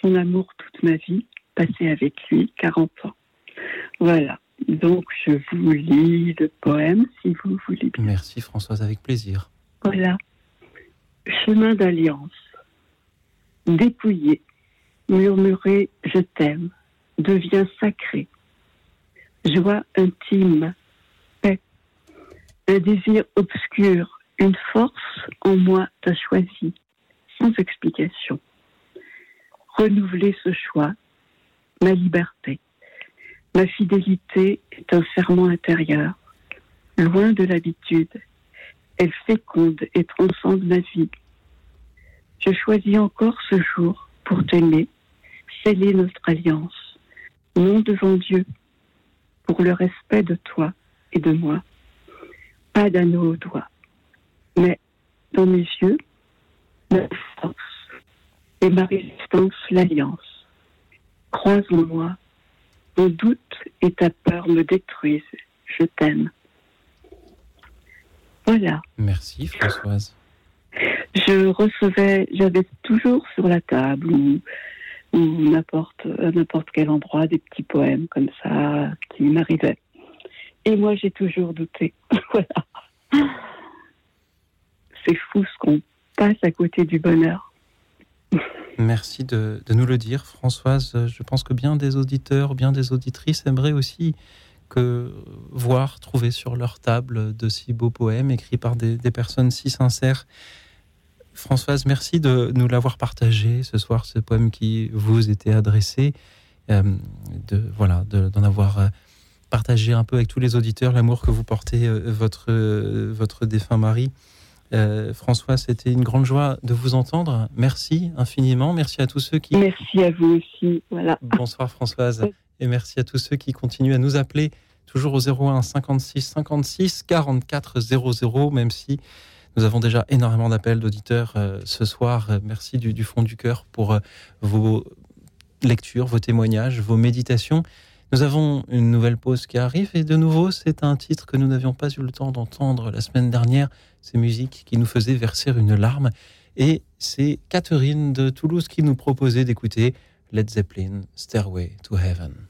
son amour toute ma vie, passé avec lui 40 ans? Voilà, donc je vous lis le poème si vous voulez bien. Merci Françoise, avec plaisir. Voilà. Chemin d'alliance. Dépouillé, murmurer je t'aime devient sacré. Joie intime, paix, un désir obscur, une force en moi t'a choisi, sans explication. Renouveler ce choix, ma liberté, ma fidélité est un serment intérieur, loin de l'habitude, elle féconde et transcende ma vie. Je choisis encore ce jour pour t'aimer, sceller notre alliance, non devant Dieu, pour le respect de toi et de moi. Pas d'anneau au doigt, mais dans mes yeux, ma force et ma résistance l'alliance. Croise en moi, mon doute et ta peur me détruisent. Je t'aime. Voilà. Merci Françoise. je recevais, j'avais toujours sur la table ou, n'importe, à n'importe quel endroit des petits poèmes comme ça qui m'arrivaient. Et moi, j'ai toujours douté. voilà. C'est fou ce qu'on passe à côté du bonheur. Merci de, de nous le dire, Françoise. Je pense que bien des auditeurs, bien des auditrices aimeraient aussi que voir, trouver sur leur table de si beaux poèmes écrits par des, des personnes si sincères. Françoise, merci de nous l'avoir partagé ce soir, ce poème qui vous était adressé, euh, de voilà, de- d'en avoir euh, partagé un peu avec tous les auditeurs l'amour que vous portez euh, votre euh, votre défunt mari. François, c'était une grande joie de vous entendre. Merci infiniment. Merci à tous ceux qui. Merci à vous aussi. Voilà. Bonsoir Françoise. Et merci à tous ceux qui continuent à nous appeler, toujours au 01 56 56 44 00, même si nous avons déjà énormément d'appels d'auditeurs euh, ce soir. Euh, Merci du, fond du cœur pour euh, vos lectures, vos témoignages, vos méditations. Nous avons une nouvelle pause qui arrive et de nouveau, c'est un titre que nous n'avions pas eu le temps d'entendre la semaine dernière. Ces musiques qui nous faisaient verser une larme. Et c'est Catherine de Toulouse qui nous proposait d'écouter Led Zeppelin, Stairway to Heaven.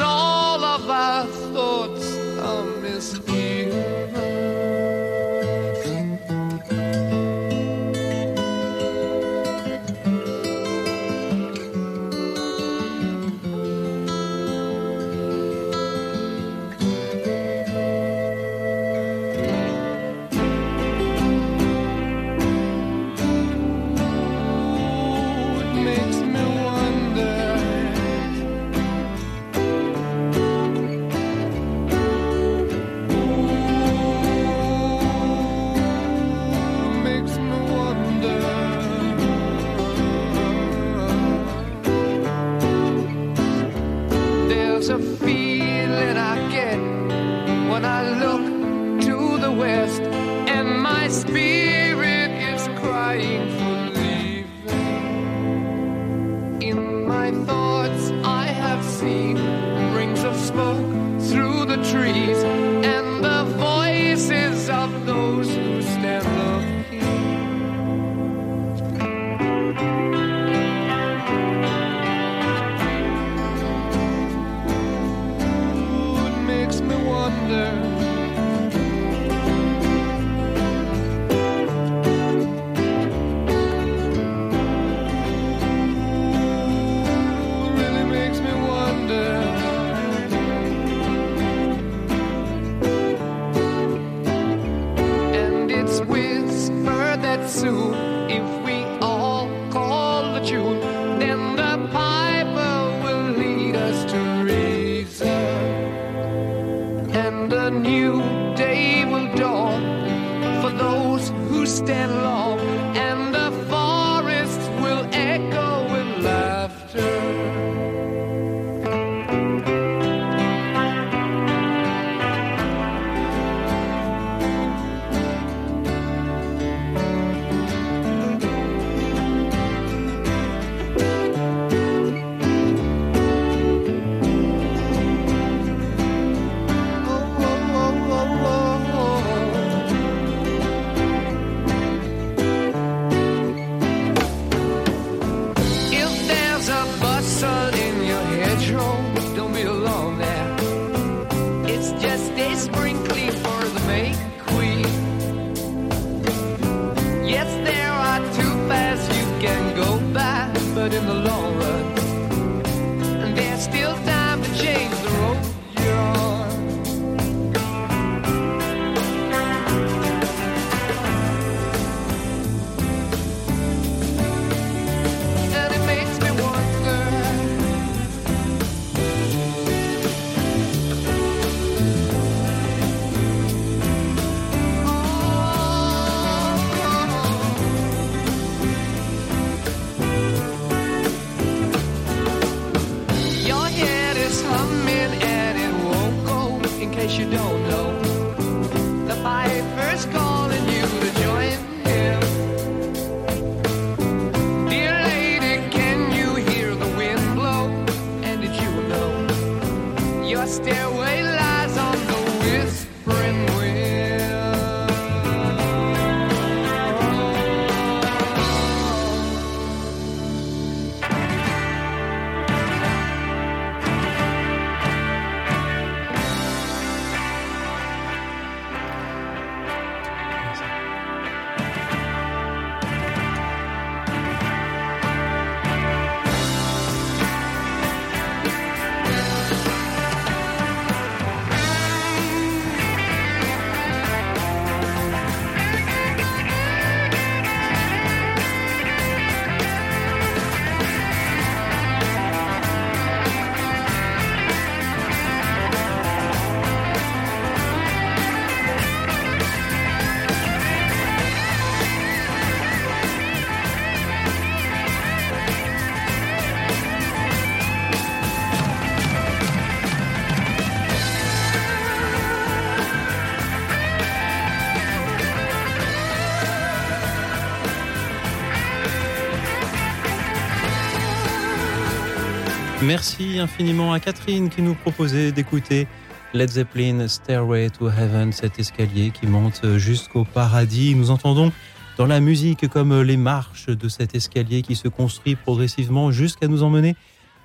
All of our thoughts are misgiven. Merci infiniment à Catherine qui nous proposait d'écouter Led Zeppelin Stairway to Heaven, cet escalier qui monte jusqu'au paradis. Nous entendons dans la musique comme les marches de cet escalier qui se construit progressivement jusqu'à nous emmener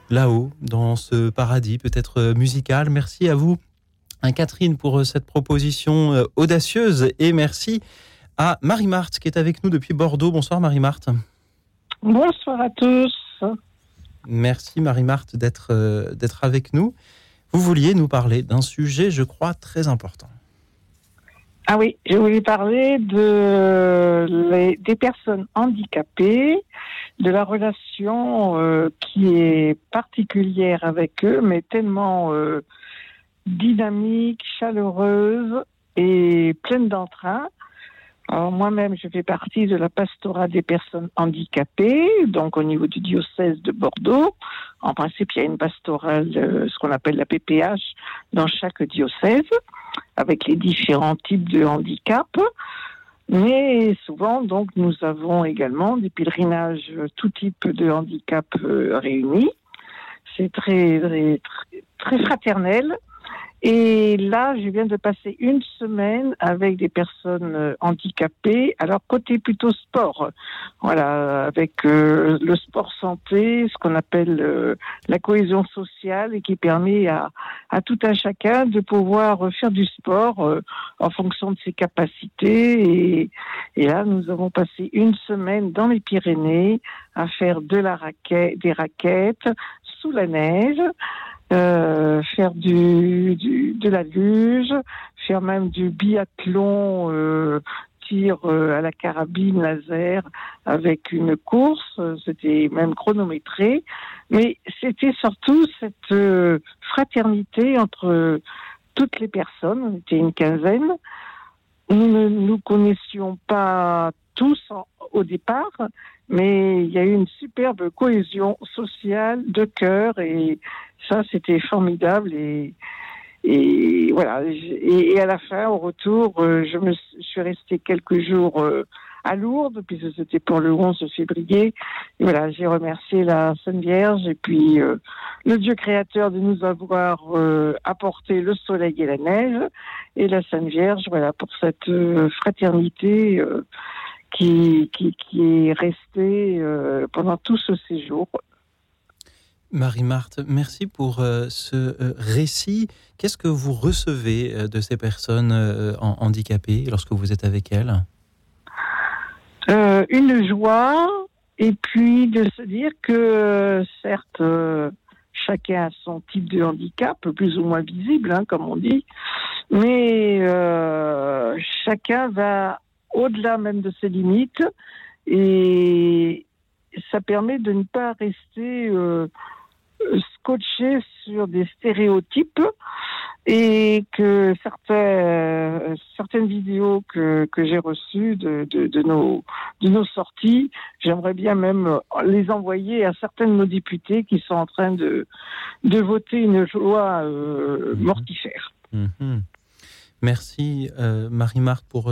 là-haut, dans ce paradis peut-être musical. Merci à vous, hein, Catherine, pour cette proposition audacieuse et merci à Marie-Marthe qui est avec nous depuis Bordeaux. Bonsoir Marie-Marthe. Bonsoir à tous. Merci Marie-Marthe d'être euh, d'être avec nous. Vous vouliez nous parler d'un sujet, je crois, très important. Ah oui, je voulais parler de des personnes handicapées, de la relation euh, qui est particulière avec eux, mais tellement euh, dynamique, chaleureuse et pleine d'entrain. Moi-même, je fais partie de la pastorat des personnes handicapées, donc au niveau du diocèse de Bordeaux. En principe, il y a une pastorale, euh, ce qu'on appelle la PPH, dans chaque diocèse, avec les différents types de handicap. Mais souvent, donc, nous avons également des pèlerinages, euh, tout type de handicap euh, réunis. C'est très, très fraternel. Et là, je viens de passer une semaine avec des personnes euh, handicapées. Alors côté plutôt sport, voilà, avec euh, le sport santé, ce qu'on appelle euh, la cohésion sociale et qui permet à, à tout un chacun de pouvoir faire du sport en fonction de ses capacités. Et, et là, nous avons passé une semaine dans les Pyrénées à faire de la raquette, des raquettes sous la neige euh, faire du, de la luge, faire même du biathlon, euh, tir euh, à la carabine laser avec une course. C'était même chronométré, mais c'était surtout cette fraternité entre toutes les personnes. On était une quinzaine. Nous ne nous connaissions pas tous au départ, mais il y a eu une superbe cohésion sociale de cœur et ça c'était formidable et voilà. Et, à la fin au retour euh, je me suis restée quelques jours euh, à Lourdes puisque c'était pour le 11 février. Voilà j'ai remercié la Sainte Vierge et puis euh, le Dieu créateur de nous avoir apporté le soleil et la neige. Et la Sainte Vierge voilà pour cette fraternité qui, qui, qui est restée euh, pendant tout ce séjour. Marie-Marthe, merci pour euh, ce euh, récit. Qu'est-ce que vous recevez euh, de ces personnes en- handicapées lorsque vous êtes avec elles? Une joie, et puis de se dire que, certes, chacun a son type de handicap, plus ou moins visible, hein, comme on dit, mais euh, chacun va au-delà même de ses limites, et ça permet de ne pas rester euh, scotché sur des stéréotypes et que certains, euh, certaines vidéos que, que j'ai reçues de, de, de nos, de nos sorties, j'aimerais bien même les envoyer à certains de nos députés qui sont en train de, de voter une loi euh, mortifère. Mhm. Merci euh, Marie-Marthe pour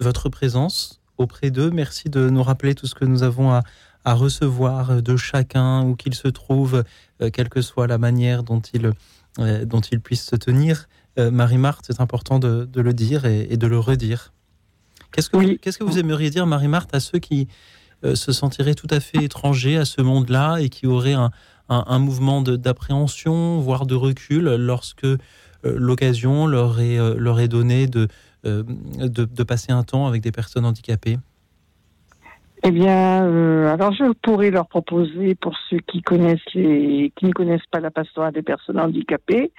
votre présence auprès d'eux. Merci de nous rappeler tout ce que nous avons à, à recevoir de chacun, où qu'il se trouve, euh, quelle que soit la manière dont il, euh, dont il puisse se tenir. Euh, Marie-Marthe, c'est important de, de le dire et, et de le redire. Qu'est-ce que, vous, qu'est-ce que vous aimeriez dire, Marie-Marthe, à ceux qui se sentiraient tout à fait étrangers à ce monde-là et qui auraient un, un- un mouvement d'appréhension, voire de recul, lorsque l'occasion leur est, leur est donnée de, de, de passer un temps avec des personnes handicapées Eh bien, euh, alors je pourrais leur proposer, pour ceux qui connaissent les, qui ne connaissent pas la pastorale des personnes handicapées,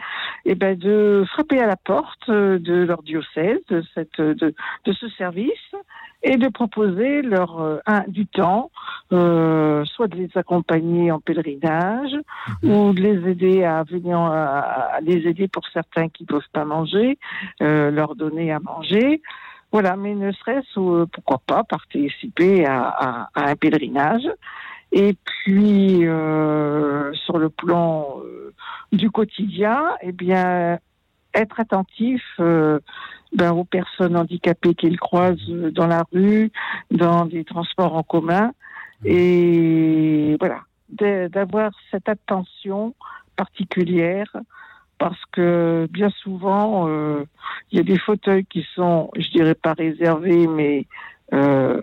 eh ben de frapper à la porte euh, de leur diocèse, de cette, de, de ce service, et de proposer leur euh, un, du temps, euh, soit de les accompagner en pèlerinage, ou de les aider à venir, à, à les aider pour certains qui peuvent pas manger, euh, leur donner à manger. Voilà, mais ne serait-ce, euh, pourquoi pas, participer à, à- à un pèlerinage. Et puis, euh, sur le plan euh, du quotidien, eh bien, être attentif euh, ben, aux personnes handicapées qu'ils croisent dans la rue, dans des transports en commun. Et voilà, d'avoir cette attention particulière parce que bien souvent, euh, il y a des fauteuils qui sont, je dirais pas réservés, mais euh,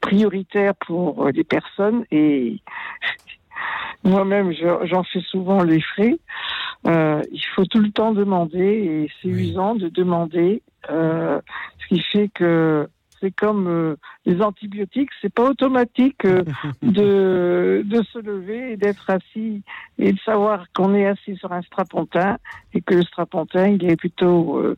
prioritaires pour euh, des personnes. Et moi-même, je- j'en fais souvent les frais. Euh, il faut tout le temps demander et c'est usant de demander, ce qui fait que c'est comme euh, les antibiotiques, c'est pas automatique euh, de, de se lever et d'être assis et de savoir qu'on est assis sur un strapontin et que le strapontin il est plutôt euh,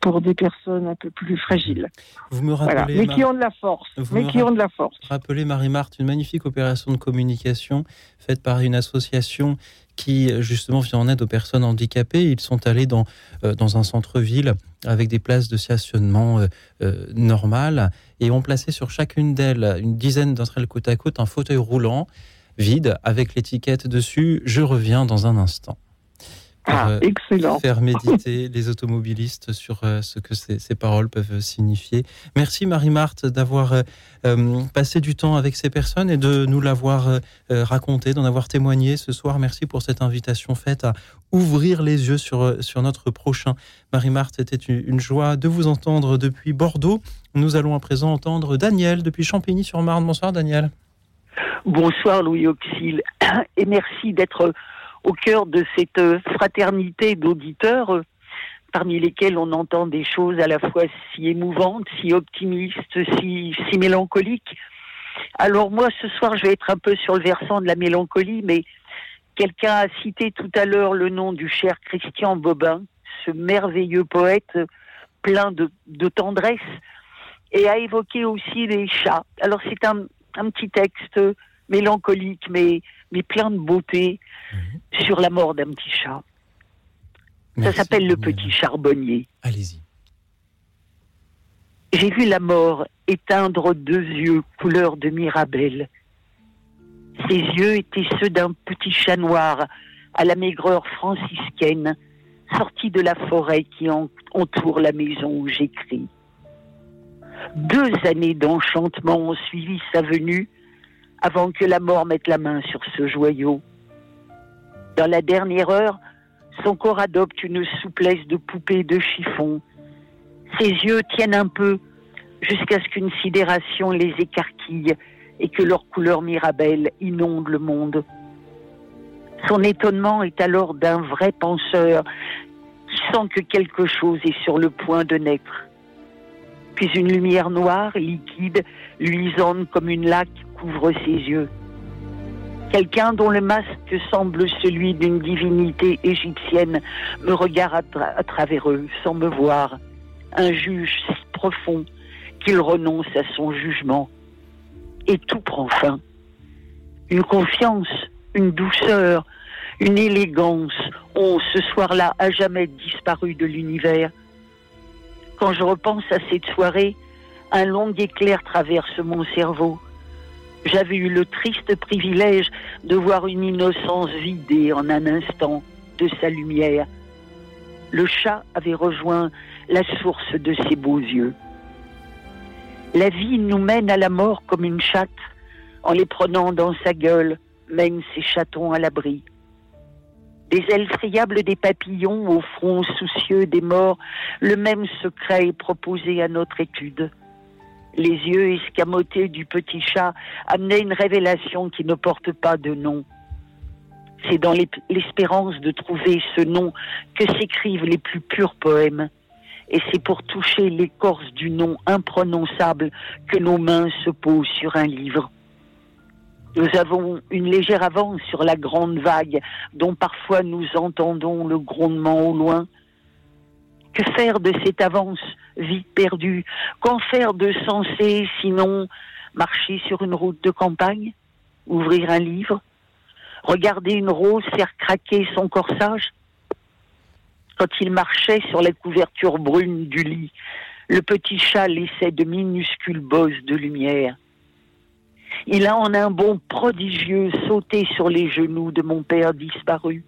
pour des personnes un peu plus fragiles. Vous me rappelez, Mais qui ont de la force. mais qui ont de la force. Rappelez, Marie-Marthe, une magnifique opération de communication faite par une association qui justement vient en aide aux personnes handicapées. Ils sont allés dans, euh, dans un centre-ville avec des places de stationnement euh, euh, normales et ont placé sur chacune d'elles, une dizaine d'entre elles côte à côte, un fauteuil roulant vide avec l'étiquette dessus Je reviens dans un instant. Pour, Ah, excellent. faire méditer les automobilistes sur euh, ce que ces, ces paroles peuvent signifier. Merci Marie-Marthe d'avoir euh, euh, passé du temps avec ces personnes et de nous l'avoir euh, euh, raconté, d'en avoir témoigné ce soir. Merci pour cette invitation faite à ouvrir les yeux sur, euh, sur notre prochain. Marie-Marthe, c'était une, une joie de vous entendre depuis Bordeaux. Nous allons à présent entendre Daniel depuis Champigny-sur-Marne. Bonsoir Daniel. Bonsoir Louis Auxil et merci d'être au cœur de cette euh, fraternité d'auditeurs euh, parmi lesquels on entend des choses à la fois si émouvantes, si optimistes, si, si mélancoliques. Alors moi ce soir je vais être un peu sur le versant de la mélancolie, mais quelqu'un a cité tout à l'heure le nom du cher Christian Bobin, ce merveilleux poète euh, plein de, de tendresse, et a évoqué aussi les chats. Alors c'est un, un petit texte mélancolique, mais, mais plein de beauté sur la mort d'un petit chat. Ça s'appelle le petit charbonnier. Allez-y. J'ai vu la mort éteindre deux yeux couleur de mirabelle. Ses yeux étaient ceux d'un petit chat noir à la maigreur franciscaine, sorti de la forêt qui en- entoure la maison où j'écris. Deux années d'enchantement ont suivi sa venue avant que la mort mette la main sur ce joyau. Dans la dernière heure, son corps adopte une souplesse de poupée de chiffon. Ses yeux tiennent un peu jusqu'à ce qu'une sidération les écarquille et que leur couleur mirabelle inonde le monde. Son étonnement est alors d'un vrai penseur qui sent que quelque chose est sur le point de naître. Puis une lumière noire, liquide, luisante comme une laque, couvre ses yeux. Quelqu'un dont le masque semble celui d'une divinité égyptienne me regarde à, tra- à travers eux sans me voir. Un juge si profond qu'il renonce à son jugement. Et tout prend fin. Une confiance, une douceur, une élégance ont ce soir-là à jamais disparu de l'univers. Quand je repense à cette soirée, un long éclair traverse mon cerveau. J'avais eu le triste privilège de voir une innocence vidée en un instant de sa lumière. Le chat avait rejoint la source de ses beaux yeux. La vie nous mène à la mort comme une chatte, en les prenant dans sa gueule, mène ses chatons à l'abri. Des ailes friables des papillons au front soucieux des morts, le même secret est proposé à notre étude. Les yeux escamotés du petit chat amenaient une révélation qui ne porte pas de nom. C'est dans l'espérance de trouver ce nom que s'écrivent les plus purs poèmes. Et c'est pour toucher l'écorce du nom imprononçable que nos mains se posent sur un livre. Nous avons une légère avance sur la grande vague dont parfois nous entendons le grondement au loin. Que faire de cette avance vite perdue? Qu'en faire de sensé sinon marcher sur une route de campagne Ouvrir un livre Regarder une rose faire craquer son corsage? Quand il marchait sur la couverture brune du lit, le petit chat laissait de minuscules bosses de lumière. Il a en un bond prodigieux sauté sur les genoux de mon père disparu.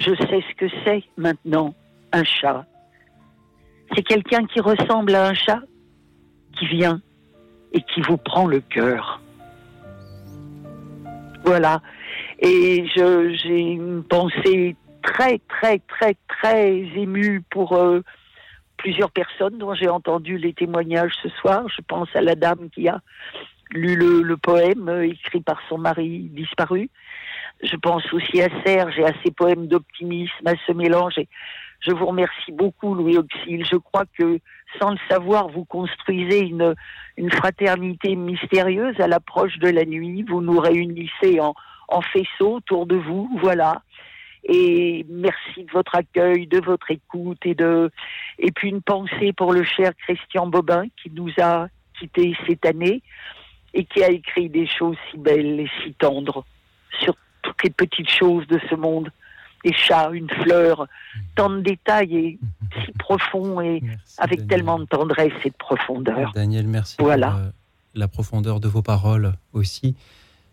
Je sais ce que c'est maintenant, un chat. C'est quelqu'un qui ressemble à un chat, qui vient et qui vous prend le cœur. Voilà. Et j'ai une pensée très, très, très, très émue pour euh, plusieurs personnes dont j'ai entendu les témoignages ce soir. Je pense à la dame qui a lu le, poème euh, écrit par son mari disparu. Je pense aussi à Serge et à ses poèmes d'optimisme, à ce mélange. Je vous remercie beaucoup, Louis Auxil. Je crois que, sans le savoir, vous construisez une, une fraternité mystérieuse à l'approche de la nuit. Vous nous réunissez en, en faisceau autour de vous, voilà. Et merci de votre accueil, de votre écoute et de et puis une pensée pour le cher Christian Bobin qui nous a quittés cette année et qui a écrit des choses si belles et si tendres sur toutes les petites choses de ce monde. Des chats, une fleur, tant de détails et si profonds et avec tellement de tendresse et de profondeur. Daniel, merci Voilà. pour euh, la profondeur de vos paroles aussi.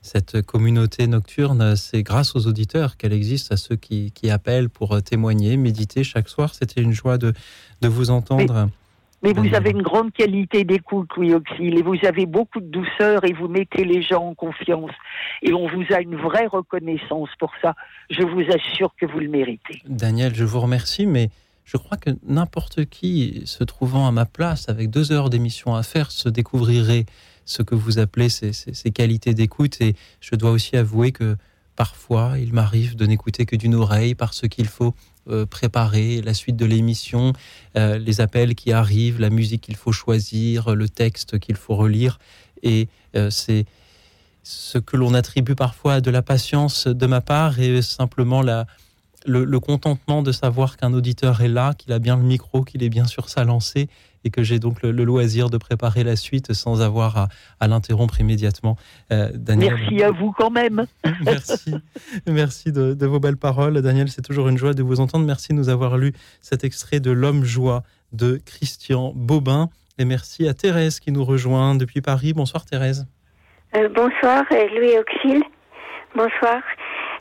Cette communauté nocturne, c'est grâce aux auditeurs qu'elle existe, à ceux qui, qui appellent pour euh, témoigner, méditer chaque soir. C'était une joie de, de vous entendre. Mais vous avez une grande qualité d'écoute, Louis Auxil, et vous avez beaucoup de douceur et vous mettez les gens en confiance. Et on vous a une vraie reconnaissance pour ça. Je vous assure que vous le méritez. Daniel, je vous remercie, mais je crois que n'importe qui se trouvant à ma place avec deux heures d'émission à faire se découvrirait ce que vous appelez ces, ces- ces qualités d'écoute. Et je dois aussi avouer que parfois, il m'arrive de n'écouter que d'une oreille parce qu'il faut préparer la suite de l'émission, euh, les appels qui arrivent, la musique qu'il faut choisir, le texte qu'il faut relire. Et euh, c'est ce que l'on attribue parfois à de la patience de ma part et simplement la, le, le contentement de savoir qu'un auditeur est là, qu'il a bien le micro, qu'il est bien sur sa lancée et que j'ai donc le, le loisir de préparer la suite sans avoir à, à l'interrompre immédiatement. Euh, Daniel, Merci à vous quand même. Merci, merci de, de vos belles paroles. Daniel, c'est toujours une joie de vous entendre. Merci de nous avoir lu cet extrait de L'homme joie de Christian Bobin. Et merci à Thérèse qui nous rejoint depuis Paris. Bonsoir Thérèse. Euh, bonsoir, euh, Louis Auxil. Bonsoir.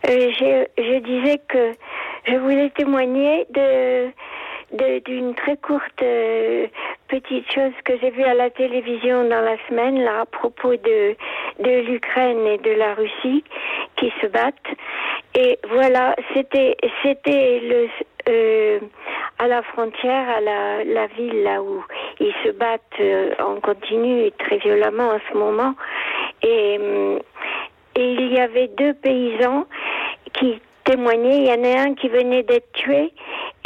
Euh, je, je disais que je voulais témoigner de de- d'une très courte euh, petite chose que j'ai vue à la télévision dans la semaine là à propos de de l'Ukraine et de la Russie qui se battent. Et voilà c'était c'était le euh, à la frontière à la, la ville là où ils se battent euh, en continu très violemment en ce moment. Et il y avait deux paysans qui témoignaient. Il y en a un qui venait d'être tué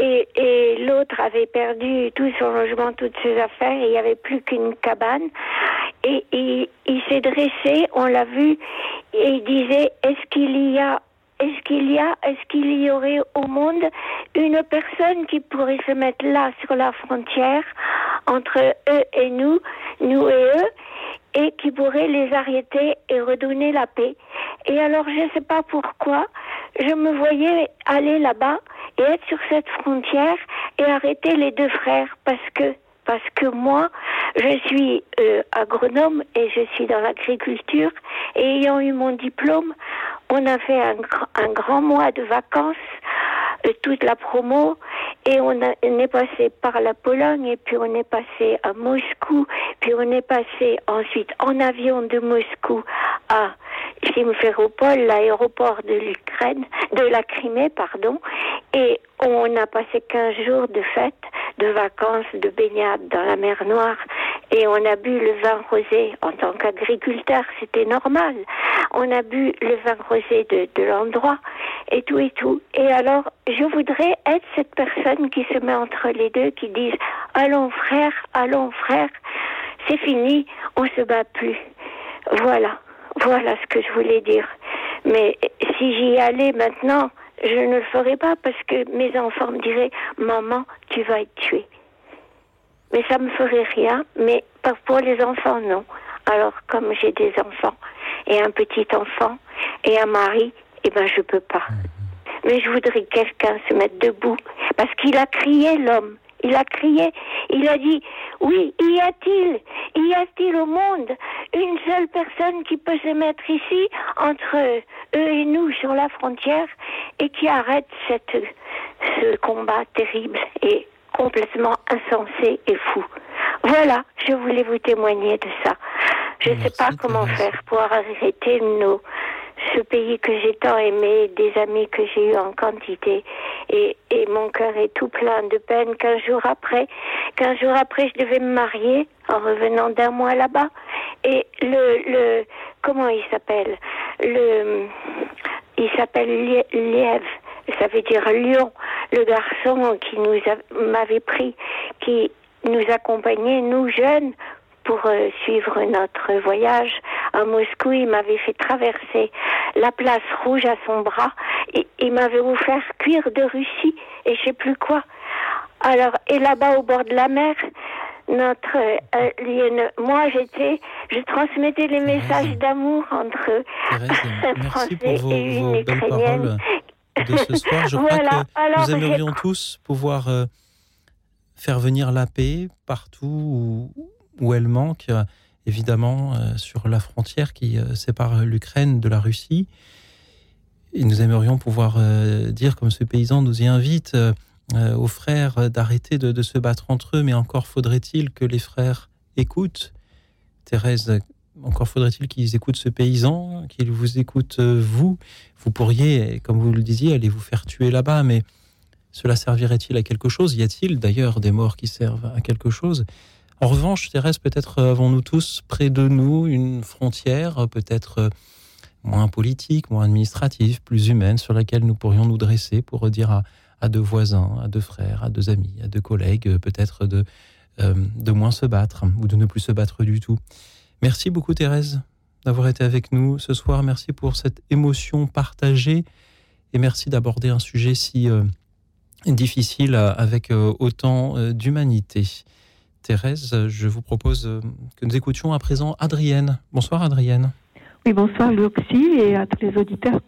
et, et l'autre avait perdu tout son logement, toutes ses affaires. Et il n'y avait plus qu'une cabane. Et, et il s'est dressé, on l'a vu, et il disait Est-ce qu'il y a est-ce qu'il y a, est-ce qu'il y aurait au monde une personne qui pourrait se mettre là sur la frontière entre eux et nous, nous et eux, et qui pourrait les arrêter et redonner la paix. Et alors, je ne sais pas pourquoi, je me voyais aller là-bas et être sur cette frontière et arrêter les deux frères parce que parce que moi, je suis euh, agronome et je suis dans l'agriculture et ayant eu mon diplôme, on a fait un, gr- un grand mois de vacances, euh, toute la promo, et on, est passé par la Pologne et puis on est passé à Moscou, puis on est passé ensuite en avion de Moscou à Simferopol, l'aéroport de l'Ukraine, de la Crimée, pardon, et on a passé 15 jours de fête, de vacances, de baignade dans la mer Noire, et on a bu le vin rosé en tant qu'agriculteur, c'était normal. On a bu le vin rosé de, l'endroit, et tout et tout. Et alors, je voudrais être cette personne qui se met entre les deux, qui disent, allons frère, allons frère, c'est fini, on se bat plus. Voilà, voilà ce que je voulais dire. Mais si j'y allais maintenant, je ne le ferais pas parce que mes enfants me diraient Maman, tu vas être tuée. Mais ça me ferait rien, mais pour les enfants, non. Alors, comme j'ai des enfants et un petit enfant et un mari, eh ben, je peux pas. Mais je voudrais que quelqu'un se mette debout parce qu'il a crié l'homme. Il a crié, il a dit, oui, y a-t-il, y a-t-il au monde une seule personne qui peut se mettre ici entre eux et nous sur la frontière et qui arrête cette, ce combat terrible et complètement insensé et fou? Voilà, je voulais vous témoigner de ça. Je ne sais pas comment faire pour arrêter nos, ce pays que j'ai tant aimé, des amis que j'ai eu en quantité. Et, et mon cœur est tout plein de peine. Qu'un jour après, qu'un jour après, je devais me marier en revenant d'un mois là-bas. Et le, le, comment il s'appelle? Le, il s'appelle Liève. Ça veut dire lion. Le garçon qui nous a- m'avait pris, qui nous accompagnait, nous jeunes, pour euh, suivre notre voyage à Moscou. Il m'avait fait traverser la place rouge à son bras. Et il m'avait offert cuir de Russie et je sais plus quoi. Alors, et là-bas au bord de la mer, notre euh, lienne- moi j'étais, je transmettais les messages d'amour entre un Français vos, et une Ukrainienne. de ce soir. Je crois Voilà, que alors nous aimerions tous pouvoir euh, faire venir la paix partout où, où elle manque, euh, évidemment euh, sur la frontière qui euh, sépare l'Ukraine de la Russie. Et nous aimerions pouvoir dire, comme ce paysan nous y invite, aux frères d'arrêter de, de se battre entre eux, mais encore faudrait-il que les frères écoutent. Thérèse, encore faudrait-il qu'ils écoutent ce paysan, qu'ils vous écoutent vous. Vous pourriez, comme vous le disiez, aller vous faire tuer là-bas, mais cela servirait-il à quelque chose? Y a-t-il d'ailleurs des morts qui servent à quelque chose? En revanche, Thérèse, peut-être euh, avons-nous tous près de nous une frontière, euh, peut-être euh, moins politique, moins administrative, plus humaine, sur laquelle nous pourrions nous dresser pour dire à, deux voisins, à deux frères, à deux amis, à deux collègues, peut-être de, moins se battre ou de ne plus se battre du tout. Merci beaucoup Thérèse d'avoir été avec nous ce soir. Merci pour cette émotion partagée et merci d'aborder un sujet si difficile avec autant d'humanité. Thérèse, je vous propose euh, que nous écoutions à présent Adrienne. Bonsoir Adrienne. Oui, bonsoir Luxi et à tous les auditeurs.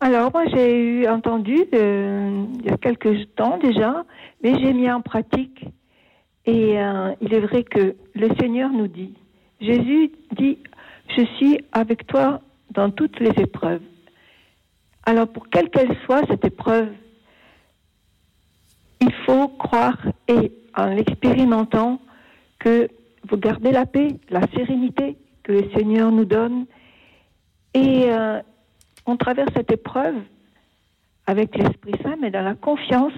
Alors, moi, j'ai eu entendu euh, il y a quelques temps déjà, mais j'ai mis en pratique. Et euh, il est vrai que le Seigneur nous dit, Jésus dit, je suis avec toi dans toutes les épreuves. Alors, pour quelle qu'elle soit cette épreuve, il faut croire et en l'expérimentant que vous gardez la paix, la sérénité que le Seigneur nous donne. Et euh, on traverse cette épreuve avec l'Esprit Saint, mais dans la confiance.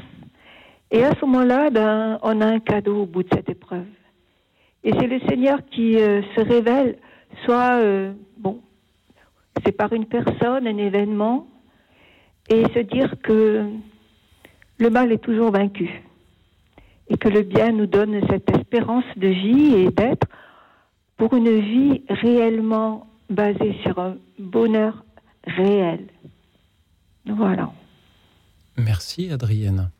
Et à ce moment-là, ben, on a un cadeau au bout de cette épreuve. Et c'est le Seigneur qui euh, se révèle, soit, euh, bon, c'est par une personne, un événement, et se dire que le mal est toujours vaincu. Et que le bien nous donne cette espérance de vie et d'être pour une vie réellement basée sur un bonheur réel. Voilà. Merci Adrienne.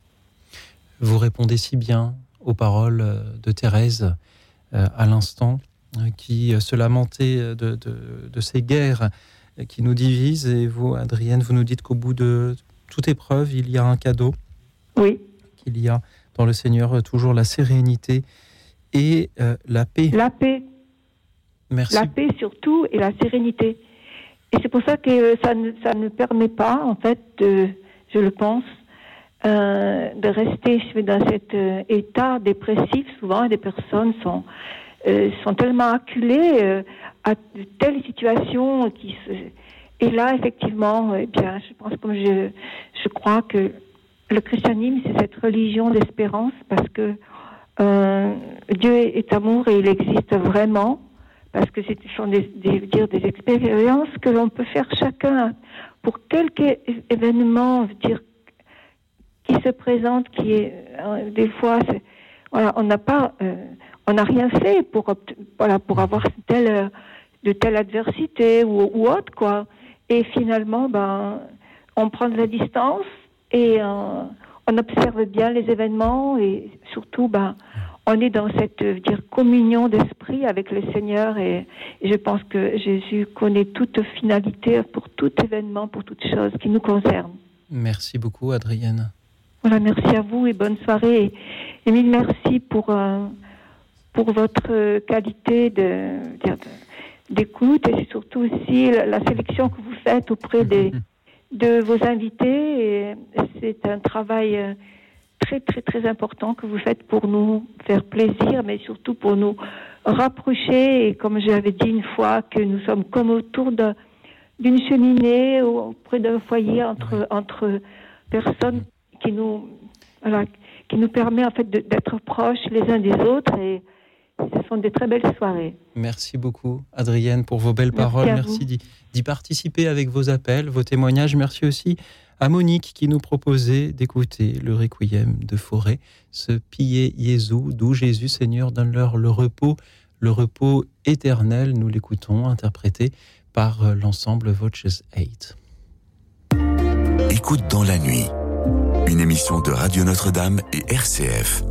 Vous répondez si bien aux paroles de Thérèse euh, à l'instant, euh, qui euh, se lamentait de, de- de ces guerres qui nous divisent. Et vous, Adrienne, vous nous dites qu'au bout de toute épreuve, il y a un cadeau. Oui. Qu'il y a dans le Seigneur euh, toujours la sérénité et euh, la paix. La paix. Merci. La paix surtout et la sérénité. Et c'est pour ça que ça ne, ça ne permet pas, en fait, de, je le pense, euh, de rester dans cet euh, état dépressif. Souvent, des personnes sont, euh, sont tellement acculées à de telles situations qui se... Et là, effectivement, eh bien, je pense comme je, je crois que le christianisme, c'est cette religion d'espérance parce que euh, Dieu est amour et il existe vraiment parce que ce sont des, des, dire, des expériences que l'on peut faire chacun pour quelque événement dire, qui se présente, qui est euh, des fois, voilà, on n'a pas, euh, on n'a rien fait pour voilà pour avoir telle euh, de telle adversité ou, ou autre quoi. Et finalement, ben, on prend de la distance et euh, on observe bien les événements et surtout, ben, on est dans cette euh, dire, communion d'esprit avec le Seigneur et, et je pense que Jésus connaît toute finalité pour tout événement, pour toute chose qui nous concerne. Merci beaucoup, Adrienne. Voilà, merci à vous et bonne soirée. Et, mille merci pour, euh, pour votre qualité de- d'écoute et surtout aussi la, la sélection que vous faites auprès des, de vos invités. C'est un travail euh, très, très, très important que vous faites pour nous faire plaisir, mais surtout pour nous rapprocher. Et comme j'avais dit une fois, que nous sommes comme autour d'une cheminée ou auprès d'un foyer entre, entre personnes qui nous, voilà, qui nous permet en fait d'être proches les uns des autres. Et ce sont des très belles soirées. Merci beaucoup, Adrienne, pour vos belles Merci paroles. Merci d'y participer avec vos appels, vos témoignages. Merci aussi à Monique qui nous proposait d'écouter le requiem de Forêt, ce Pillé Jésus, d'où Jésus Seigneur donne-leur le repos, le repos éternel. Nous l'écoutons interprété par par euh, l'ensemble Voices 8. Écoute dans la nuit, une émission de Radio Notre-Dame et RCF.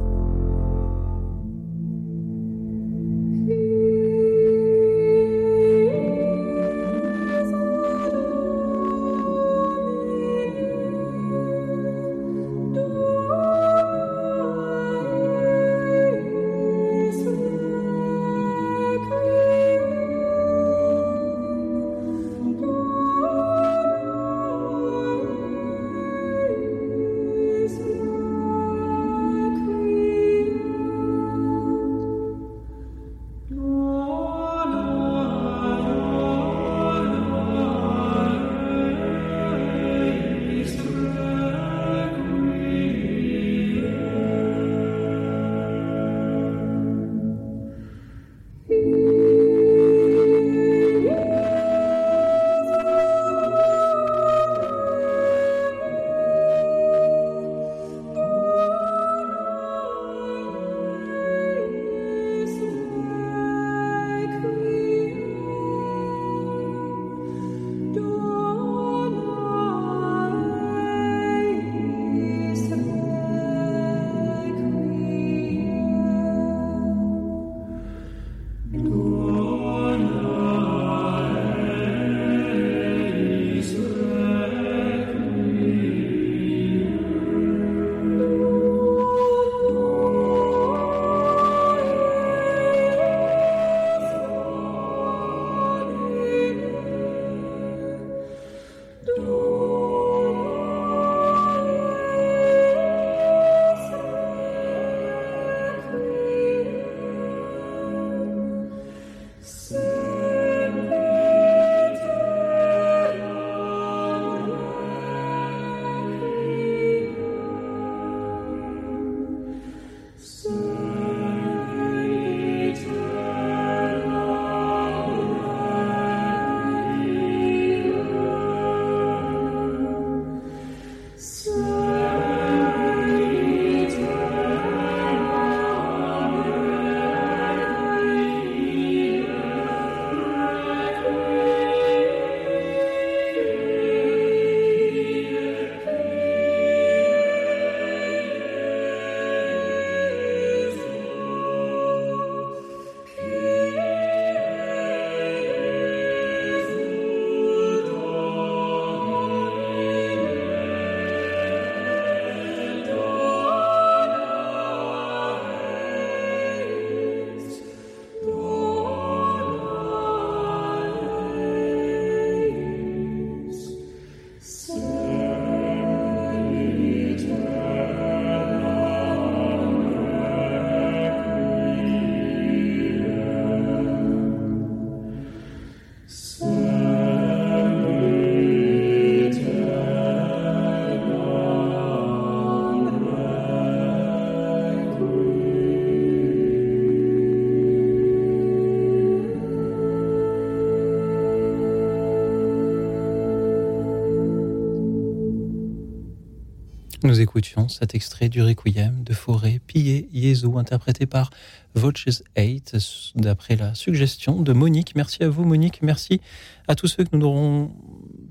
Nous écoutions cet extrait du Requiem de Forêt pillé Jésus, interprété par Voices 8, d'après la suggestion de Monique. Merci à vous, Monique. Merci à tous ceux que nous n'aurons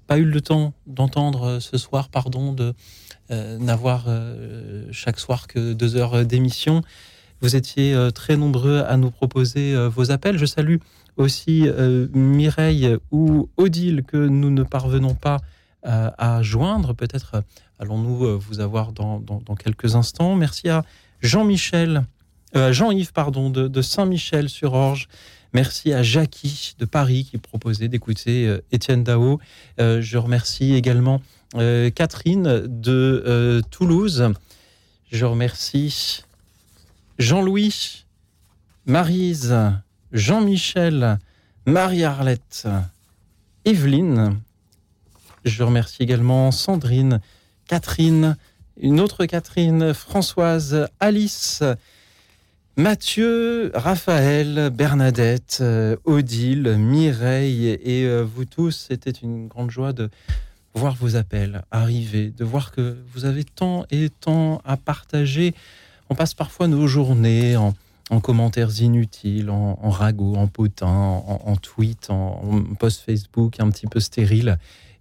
pas eu le temps d'entendre ce soir. Pardon de euh, n'avoir euh, chaque soir que deux heures d'émission. Vous étiez euh, très nombreux à nous proposer euh, vos appels. Je salue aussi euh, Mireille ou Odile que nous ne parvenons pas euh, à joindre. Peut-être allons-nous euh, vous avoir dans, dans- quelques instants. Merci à Jean-Michel, euh, Jean-Yves pardon, de, Saint-Michel-sur-Orge. Merci à Jackie de Paris qui proposait d'écouter euh, Étienne Dao. Euh, je remercie également euh, Catherine de euh, Toulouse. Je remercie Jean-Louis, Marise, Jean-Michel, Marie-Arlette, Evelyne. Je remercie également Sandrine, Catherine, une autre Catherine, Françoise, Alice, Mathieu, Raphaël, Bernadette, euh, Odile, Mireille et euh, vous tous. C'était une grande joie de voir vos appels arriver, de voir que vous avez tant et tant à partager. On passe parfois nos journées en, en commentaires inutiles, en, en ragots, en potins, en, tweets, en, en posts Facebook un petit peu stériles.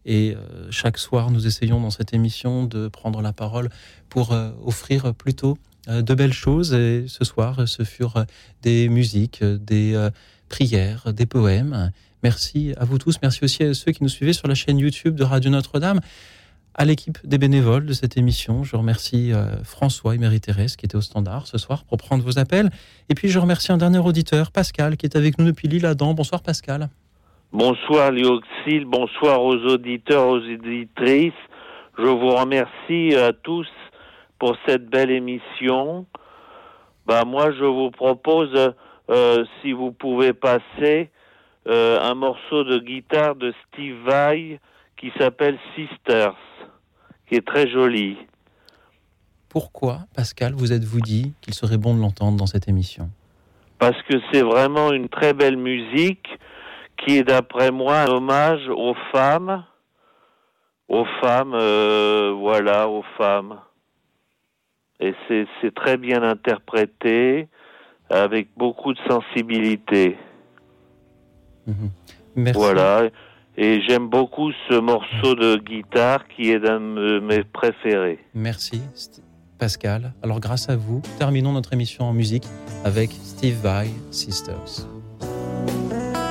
Et euh, chaque soir, nous essayons dans cette émission de prendre la parole pour euh, offrir plutôt euh, de belles choses. Et ce soir, ce furent des musiques, des prières, des poèmes. Merci à vous tous. Merci aussi à ceux qui nous suivaient sur la chaîne YouTube de Radio Notre-Dame à l'équipe des bénévoles de cette émission. Je remercie François et Marie-Thérèse qui étaient au standard ce soir pour prendre vos appels. Et puis je remercie un dernier auditeur, Pascal, qui est avec nous depuis l'île-Adam. Bonsoir Pascal. Bonsoir Lioxile, bonsoir aux auditeurs, aux auditrices. Je vous remercie à tous pour cette belle émission. Bah moi je vous propose, euh, si vous pouvez passer, euh, un morceau de guitare de Steve Vai qui s'appelle Sisters, qui est très joli. Pourquoi, Pascal, vous êtes-vous dit qu'il serait bon de l'entendre dans cette émission? Parce que c'est vraiment une très belle musique qui est d'après moi un hommage aux femmes, aux femmes, euh, voilà, aux femmes. Et c'est très bien interprété, avec beaucoup de sensibilité. Mhm. Merci. Voilà. Et j'aime beaucoup ce morceau de guitare qui est d'un de mes préférés. Merci, Pascal. Alors, grâce à vous, terminons notre émission en musique avec Steve Vai, Sisters.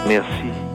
Merci.